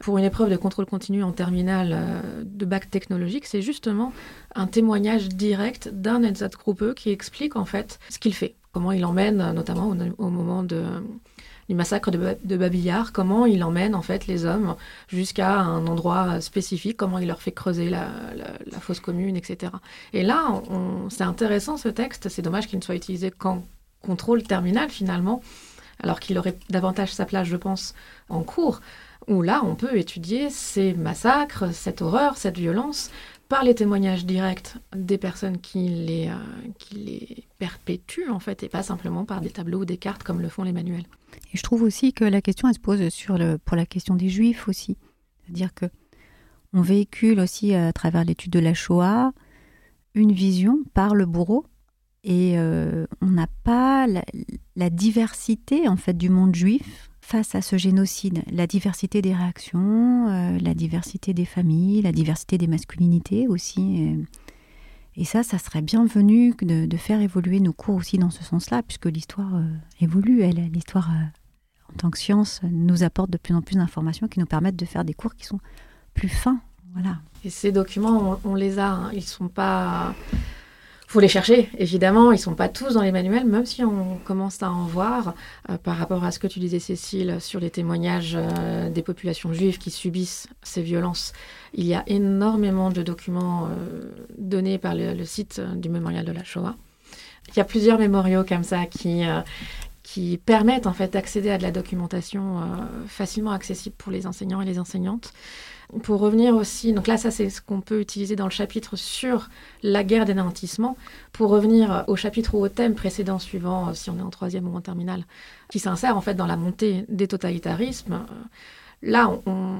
pour une épreuve de contrôle continu en terminale euh, de bac technologique, c'est justement un témoignage direct d'un groupeux qui explique en fait ce qu'il fait, comment il emmène, notamment au, moment du massacre de, Babillard, comment il emmène en fait les hommes jusqu'à un endroit spécifique, comment il leur fait creuser la, fosse commune, etc. Et là, c'est intéressant ce texte, c'est dommage qu'il ne soit utilisé qu'en contrôle terminal finalement, alors qu'il aurait davantage sa place, je pense, en cours où là, on peut étudier ces massacres, cette horreur, cette violence, par les témoignages directs des personnes qui les, euh, qui les perpétuent, en fait, et pas simplement par des tableaux ou des cartes comme le font les manuels. Et je trouve aussi que la question, elle se pose pour la question des juifs aussi. C'est-à-dire que on véhicule aussi à travers l'étude de la Shoah une vision par le bourreau et euh, on n'a pas la, la, diversité en fait du monde juif face à ce génocide, la diversité des réactions, euh, la diversité des familles, la diversité des masculinités aussi. Et, ça, ça serait bienvenu de, faire évoluer nos cours aussi dans ce sens-là, puisque l'histoire euh, évolue. Elle, l'histoire, euh, en tant que science, nous apporte de plus en plus d'informations qui nous permettent de faire des cours qui sont plus fins. Voilà. Et ces documents, on, les a. Hein. Ils sont pas faut les chercher, évidemment. Ils sont pas tous dans les manuels, même si on commence à en voir euh, par rapport à ce que tu disais, Cécile, sur les témoignages euh, des populations juives qui subissent ces violences. Il y a énormément de documents euh, donnés par le, site du mémorial de la Shoah. Il y a plusieurs mémoriaux comme ça qui, qui permettent en fait d'accéder à de la documentation facilement accessible pour les enseignants et les enseignantes. Pour revenir aussi, donc là, ça c'est ce qu'on peut utiliser dans le chapitre sur la guerre d'énantissement. Pour revenir au chapitre ou au thème précédent suivant, euh, si on est en troisième ou en terminale, qui s'insère en fait dans la montée des totalitarismes. Euh, là,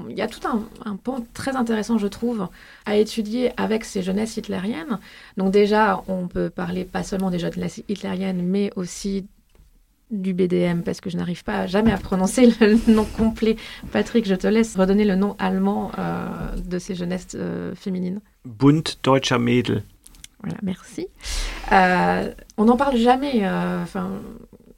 il y a tout un, un, point très intéressant, je trouve, à étudier avec ces jeunesses hitlériennes. Donc déjà, on peut parler pas seulement des jeunesses hitlériennes, mais aussi du BDM parce que je n'arrive pas jamais à prononcer le nom complet. Patrick, je te laisse redonner le nom allemand euh, de ces jeunesses euh, féminines. Bund Deutscher Mädel. Voilà, merci. Euh, on n'en parle jamais. Enfin,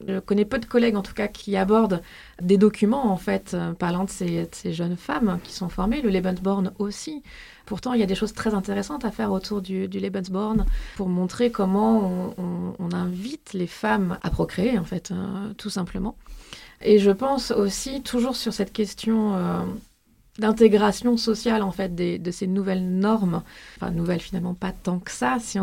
je connais peu de collègues, en tout cas, qui abordent des documents, en fait, parlant de ces, jeunes femmes qui sont formées, le Lebensborn aussi. Pourtant, il y a des choses très intéressantes à faire autour du, Lebensborn pour montrer comment on, invite les femmes à procréer, en fait, euh, tout simplement. Et je pense aussi, toujours sur cette question euh, d'intégration sociale, en fait, de ces nouvelles normes, enfin, nouvelles finalement pas tant que ça, si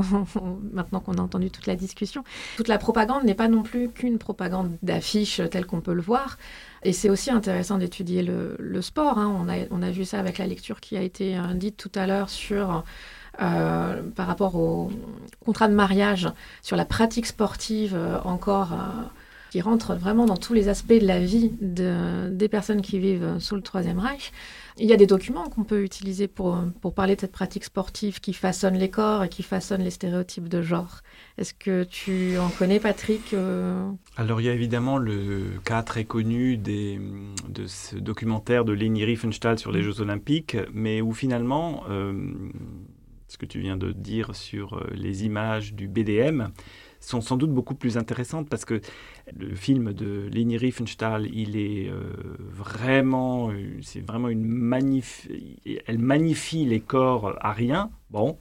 maintenant qu'on a entendu toute la discussion. Toute la propagande n'est pas non plus qu'une propagande d'affiches telle qu'on peut le voir. Et c'est aussi intéressant d'étudier le, sport. Hein. On, a, on, a, vu ça avec la lecture qui a été euh, dite tout à l'heure sur euh, par rapport au contrat de mariage, sur la pratique sportive euh, encore, qui rentre vraiment dans tous les aspects de la vie de, des personnes qui vivent sous le Troisième Reich. Il y a des documents qu'on peut utiliser pour, pour parler de cette pratique sportive qui façonne les corps et qui façonne les stéréotypes de genre. Est-ce que tu en connais, Patrick euh? Alors, il y a évidemment le cas très connu des, de ce documentaire de Leni Riefenstahl sur les. Jeux Olympiques, mais où finalement, euh, ce que tu viens de dire sur euh, les images du BDM, sont sans doute beaucoup plus intéressantes parce que le film de Leni Riefenstahl, il est vraiment, c'est vraiment une magnif elle magnifie les corps ariens. Bon,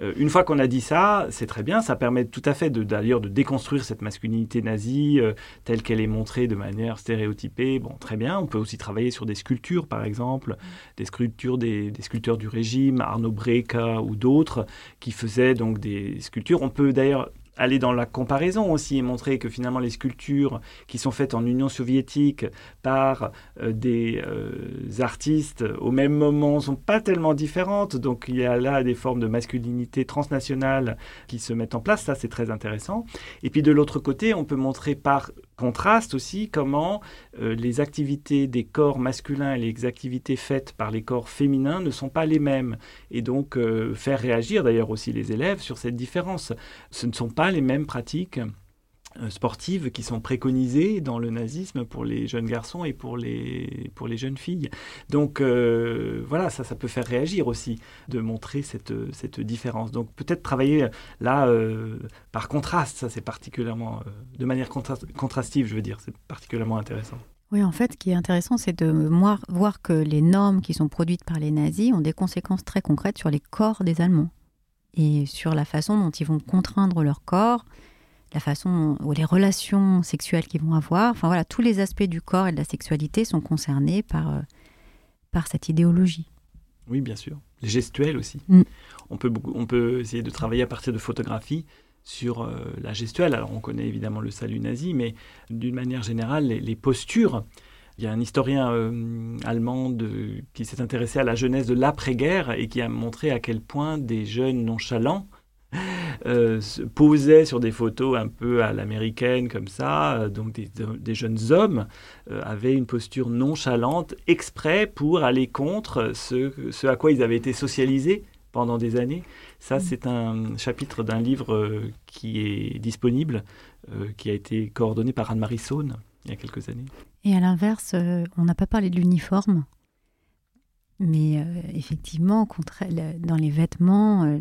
euh, une fois qu'on a dit ça, c'est très bien, ça permet tout à fait d'ailleurs de, déconstruire cette masculinité nazie euh, telle qu'elle est montrée de manière stéréotypée. Bon, très bien, on peut aussi travailler sur des sculptures par exemple, des sculptures des, des sculpteurs du régime, Arnaud Breca ou d'autres, qui faisaient donc des sculptures. On peut d'ailleurs aller dans la comparaison aussi et montrer que finalement les sculptures qui sont faites en Union soviétique par euh, des euh, artistes au même moment sont pas tellement différentes. Donc il y a là des formes de masculinité transnationale qui se mettent en place. Ça, c'est très intéressant. Et puis de l'autre côté, on peut montrer par contraste aussi comment euh, les activités des corps masculins et les activités faites par les corps féminins ne sont pas les mêmes. Et donc faire réagir d'ailleurs aussi les élèves sur cette différence. Ce ne sont pas les mêmes pratiques euh, sportives qui sont préconisées dans le nazisme pour les jeunes garçons et pour les, pour les jeunes filles. Donc euh, voilà, ça, ça peut faire réagir aussi de montrer cette, cette différence. Donc peut-être travailler là euh, par contraste, ça c'est particulièrement, de manière contrastive, je veux dire, c'est particulièrement intéressant. Oui, en fait, ce qui est intéressant, c'est de voir que les normes qui sont produites par les nazis ont des conséquences très concrètes sur les corps des Allemands et sur la façon dont ils vont contraindre leur corps, la façon ou les relations sexuelles qu'ils vont avoir. Enfin voilà, tous les aspects du corps et de la sexualité sont concernés par, euh, par cette idéologie. Oui, bien sûr. Les gestuels aussi. Mm. On, peut on peut essayer de travailler à partir de photographies sur euh, la gestuelle. Alors on connaît évidemment le salut nazi, mais d'une manière générale, les postures il y a un historien euh, allemand qui s'est intéressé à la jeunesse de l'après-guerre et qui a montré à quel point des jeunes nonchalants euh, posaient sur des photos un peu à l'américaine comme ça, euh, donc des, jeunes hommes avaient une posture nonchalante exprès pour aller contre ce, à quoi ils avaient été socialisés pendant des années. Ça, mmh. c'est un chapitre d'un livre qui est disponible, qui a été coordonné par Anne-Marie Saune il y a quelques années. Et à l'inverse, euh, on n'a pas parlé de l'uniforme, mais euh, effectivement, dans les vêtements, euh,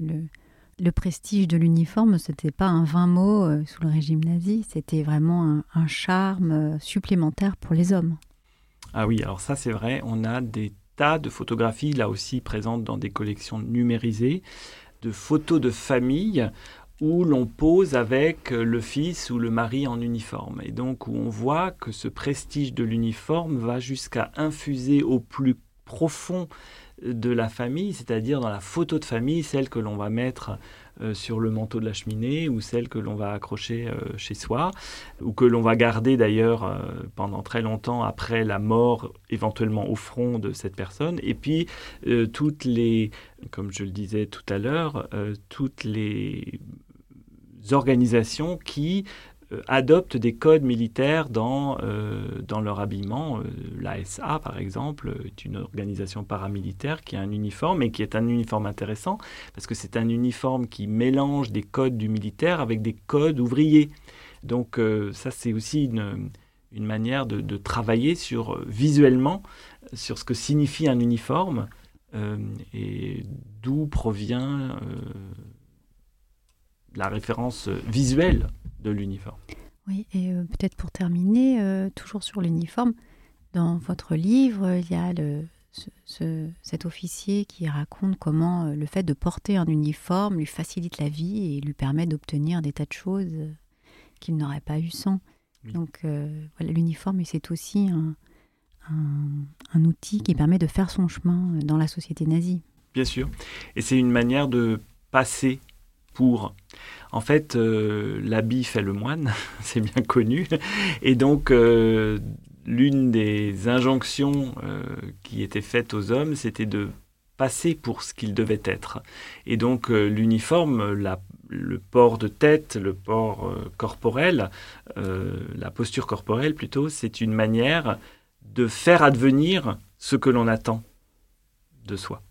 le, prestige de l'uniforme, ce n'était pas un vain mot sous le régime nazi, c'était vraiment un, charme supplémentaire pour les hommes. Ah oui, alors ça c'est vrai, on a des tas de photographies, là aussi présentes dans des collections numérisées, de photos de famille où l'on pose avec le fils ou le mari en uniforme. Et donc où on voit que ce prestige de l'uniforme va jusqu'à infuser au plus profond de la famille, c'est-à-dire dans la photo de famille, celle que l'on va mettre euh, sur le manteau de la cheminée ou celle que l'on va accrocher euh, chez soi, ou que l'on va garder d'ailleurs euh, pendant très longtemps après la mort, éventuellement au front de cette personne. Et puis toutes les, comme je le disais tout à l'heure, toutes les organisations qui adoptent des codes militaires dans, euh, dans leur habillement. Euh, L'ASA, par exemple, est une organisation paramilitaire qui a un uniforme et qui est un uniforme intéressant parce que c'est un uniforme qui mélange des codes du militaire avec des codes ouvriers. Donc ça, c'est aussi une, une manière de, de, travailler sur, visuellement sur ce que signifie un uniforme et d'où provient la référence visuelle de l'uniforme. Oui, et euh, peut-être pour terminer, euh, toujours sur l'uniforme, dans votre livre, il y a le, cet officier qui raconte comment euh, le fait de porter un uniforme lui facilite la vie et lui permet d'obtenir des tas de choses qu'il n'aurait pas eu sans. Donc voilà, l'uniforme, c'est aussi un, un outil qui permet de faire son chemin dans la société nazie. Bien sûr. Et c'est une manière de passer pour. En fait, euh, l'habit fait le moine, c'est bien connu. Et donc, euh, l'une des injonctions euh, qui était faite aux hommes, c'était de passer pour ce qu'ils devaient être. Et donc, l'uniforme, le port de tête, le port corporel, la posture corporelle plutôt, c'est une manière de faire advenir ce que l'on attend de soi.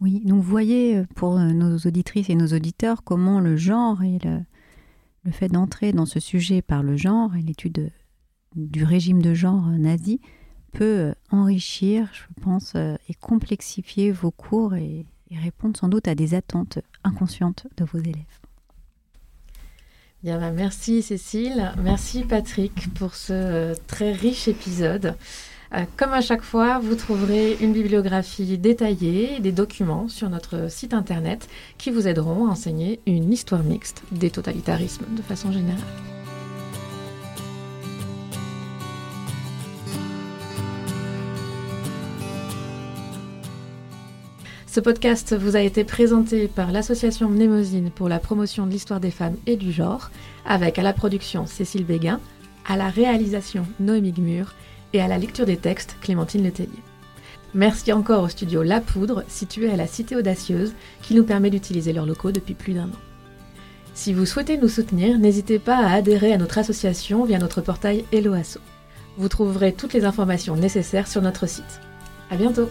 Oui, donc voyez euh, pour euh, nos auditrices et nos auditeurs comment le genre et le, fait d'entrer dans ce sujet par le genre et l'étude du régime de genre nazi peut euh, enrichir, je pense, et complexifier vos cours et, répondre sans doute à des attentes inconscientes de vos élèves. Bien, bah, merci Cécile, merci Patrick pour ce très riche épisode. Euh, comme à chaque fois, vous trouverez une bibliographie détaillée et des documents sur notre site internet qui vous aideront à enseigner une histoire mixte des totalitarismes de façon générale. Ce podcast vous a été présenté par l'association Mnémosine pour la promotion de l'histoire des femmes et du genre, avec à la production Cécile Béguin, à la réalisation Noémie Gmur et à la lecture des textes Clémentine Letellier. Merci encore au studio La Poudre, situé à la Cité Audacieuse, qui nous permet d'utiliser leurs locaux depuis plus d'un an. Si vous souhaitez nous soutenir, n'hésitez pas à adhérer à notre association via notre portail Helloasso. Vous trouverez toutes les informations nécessaires sur notre site. À bientôt!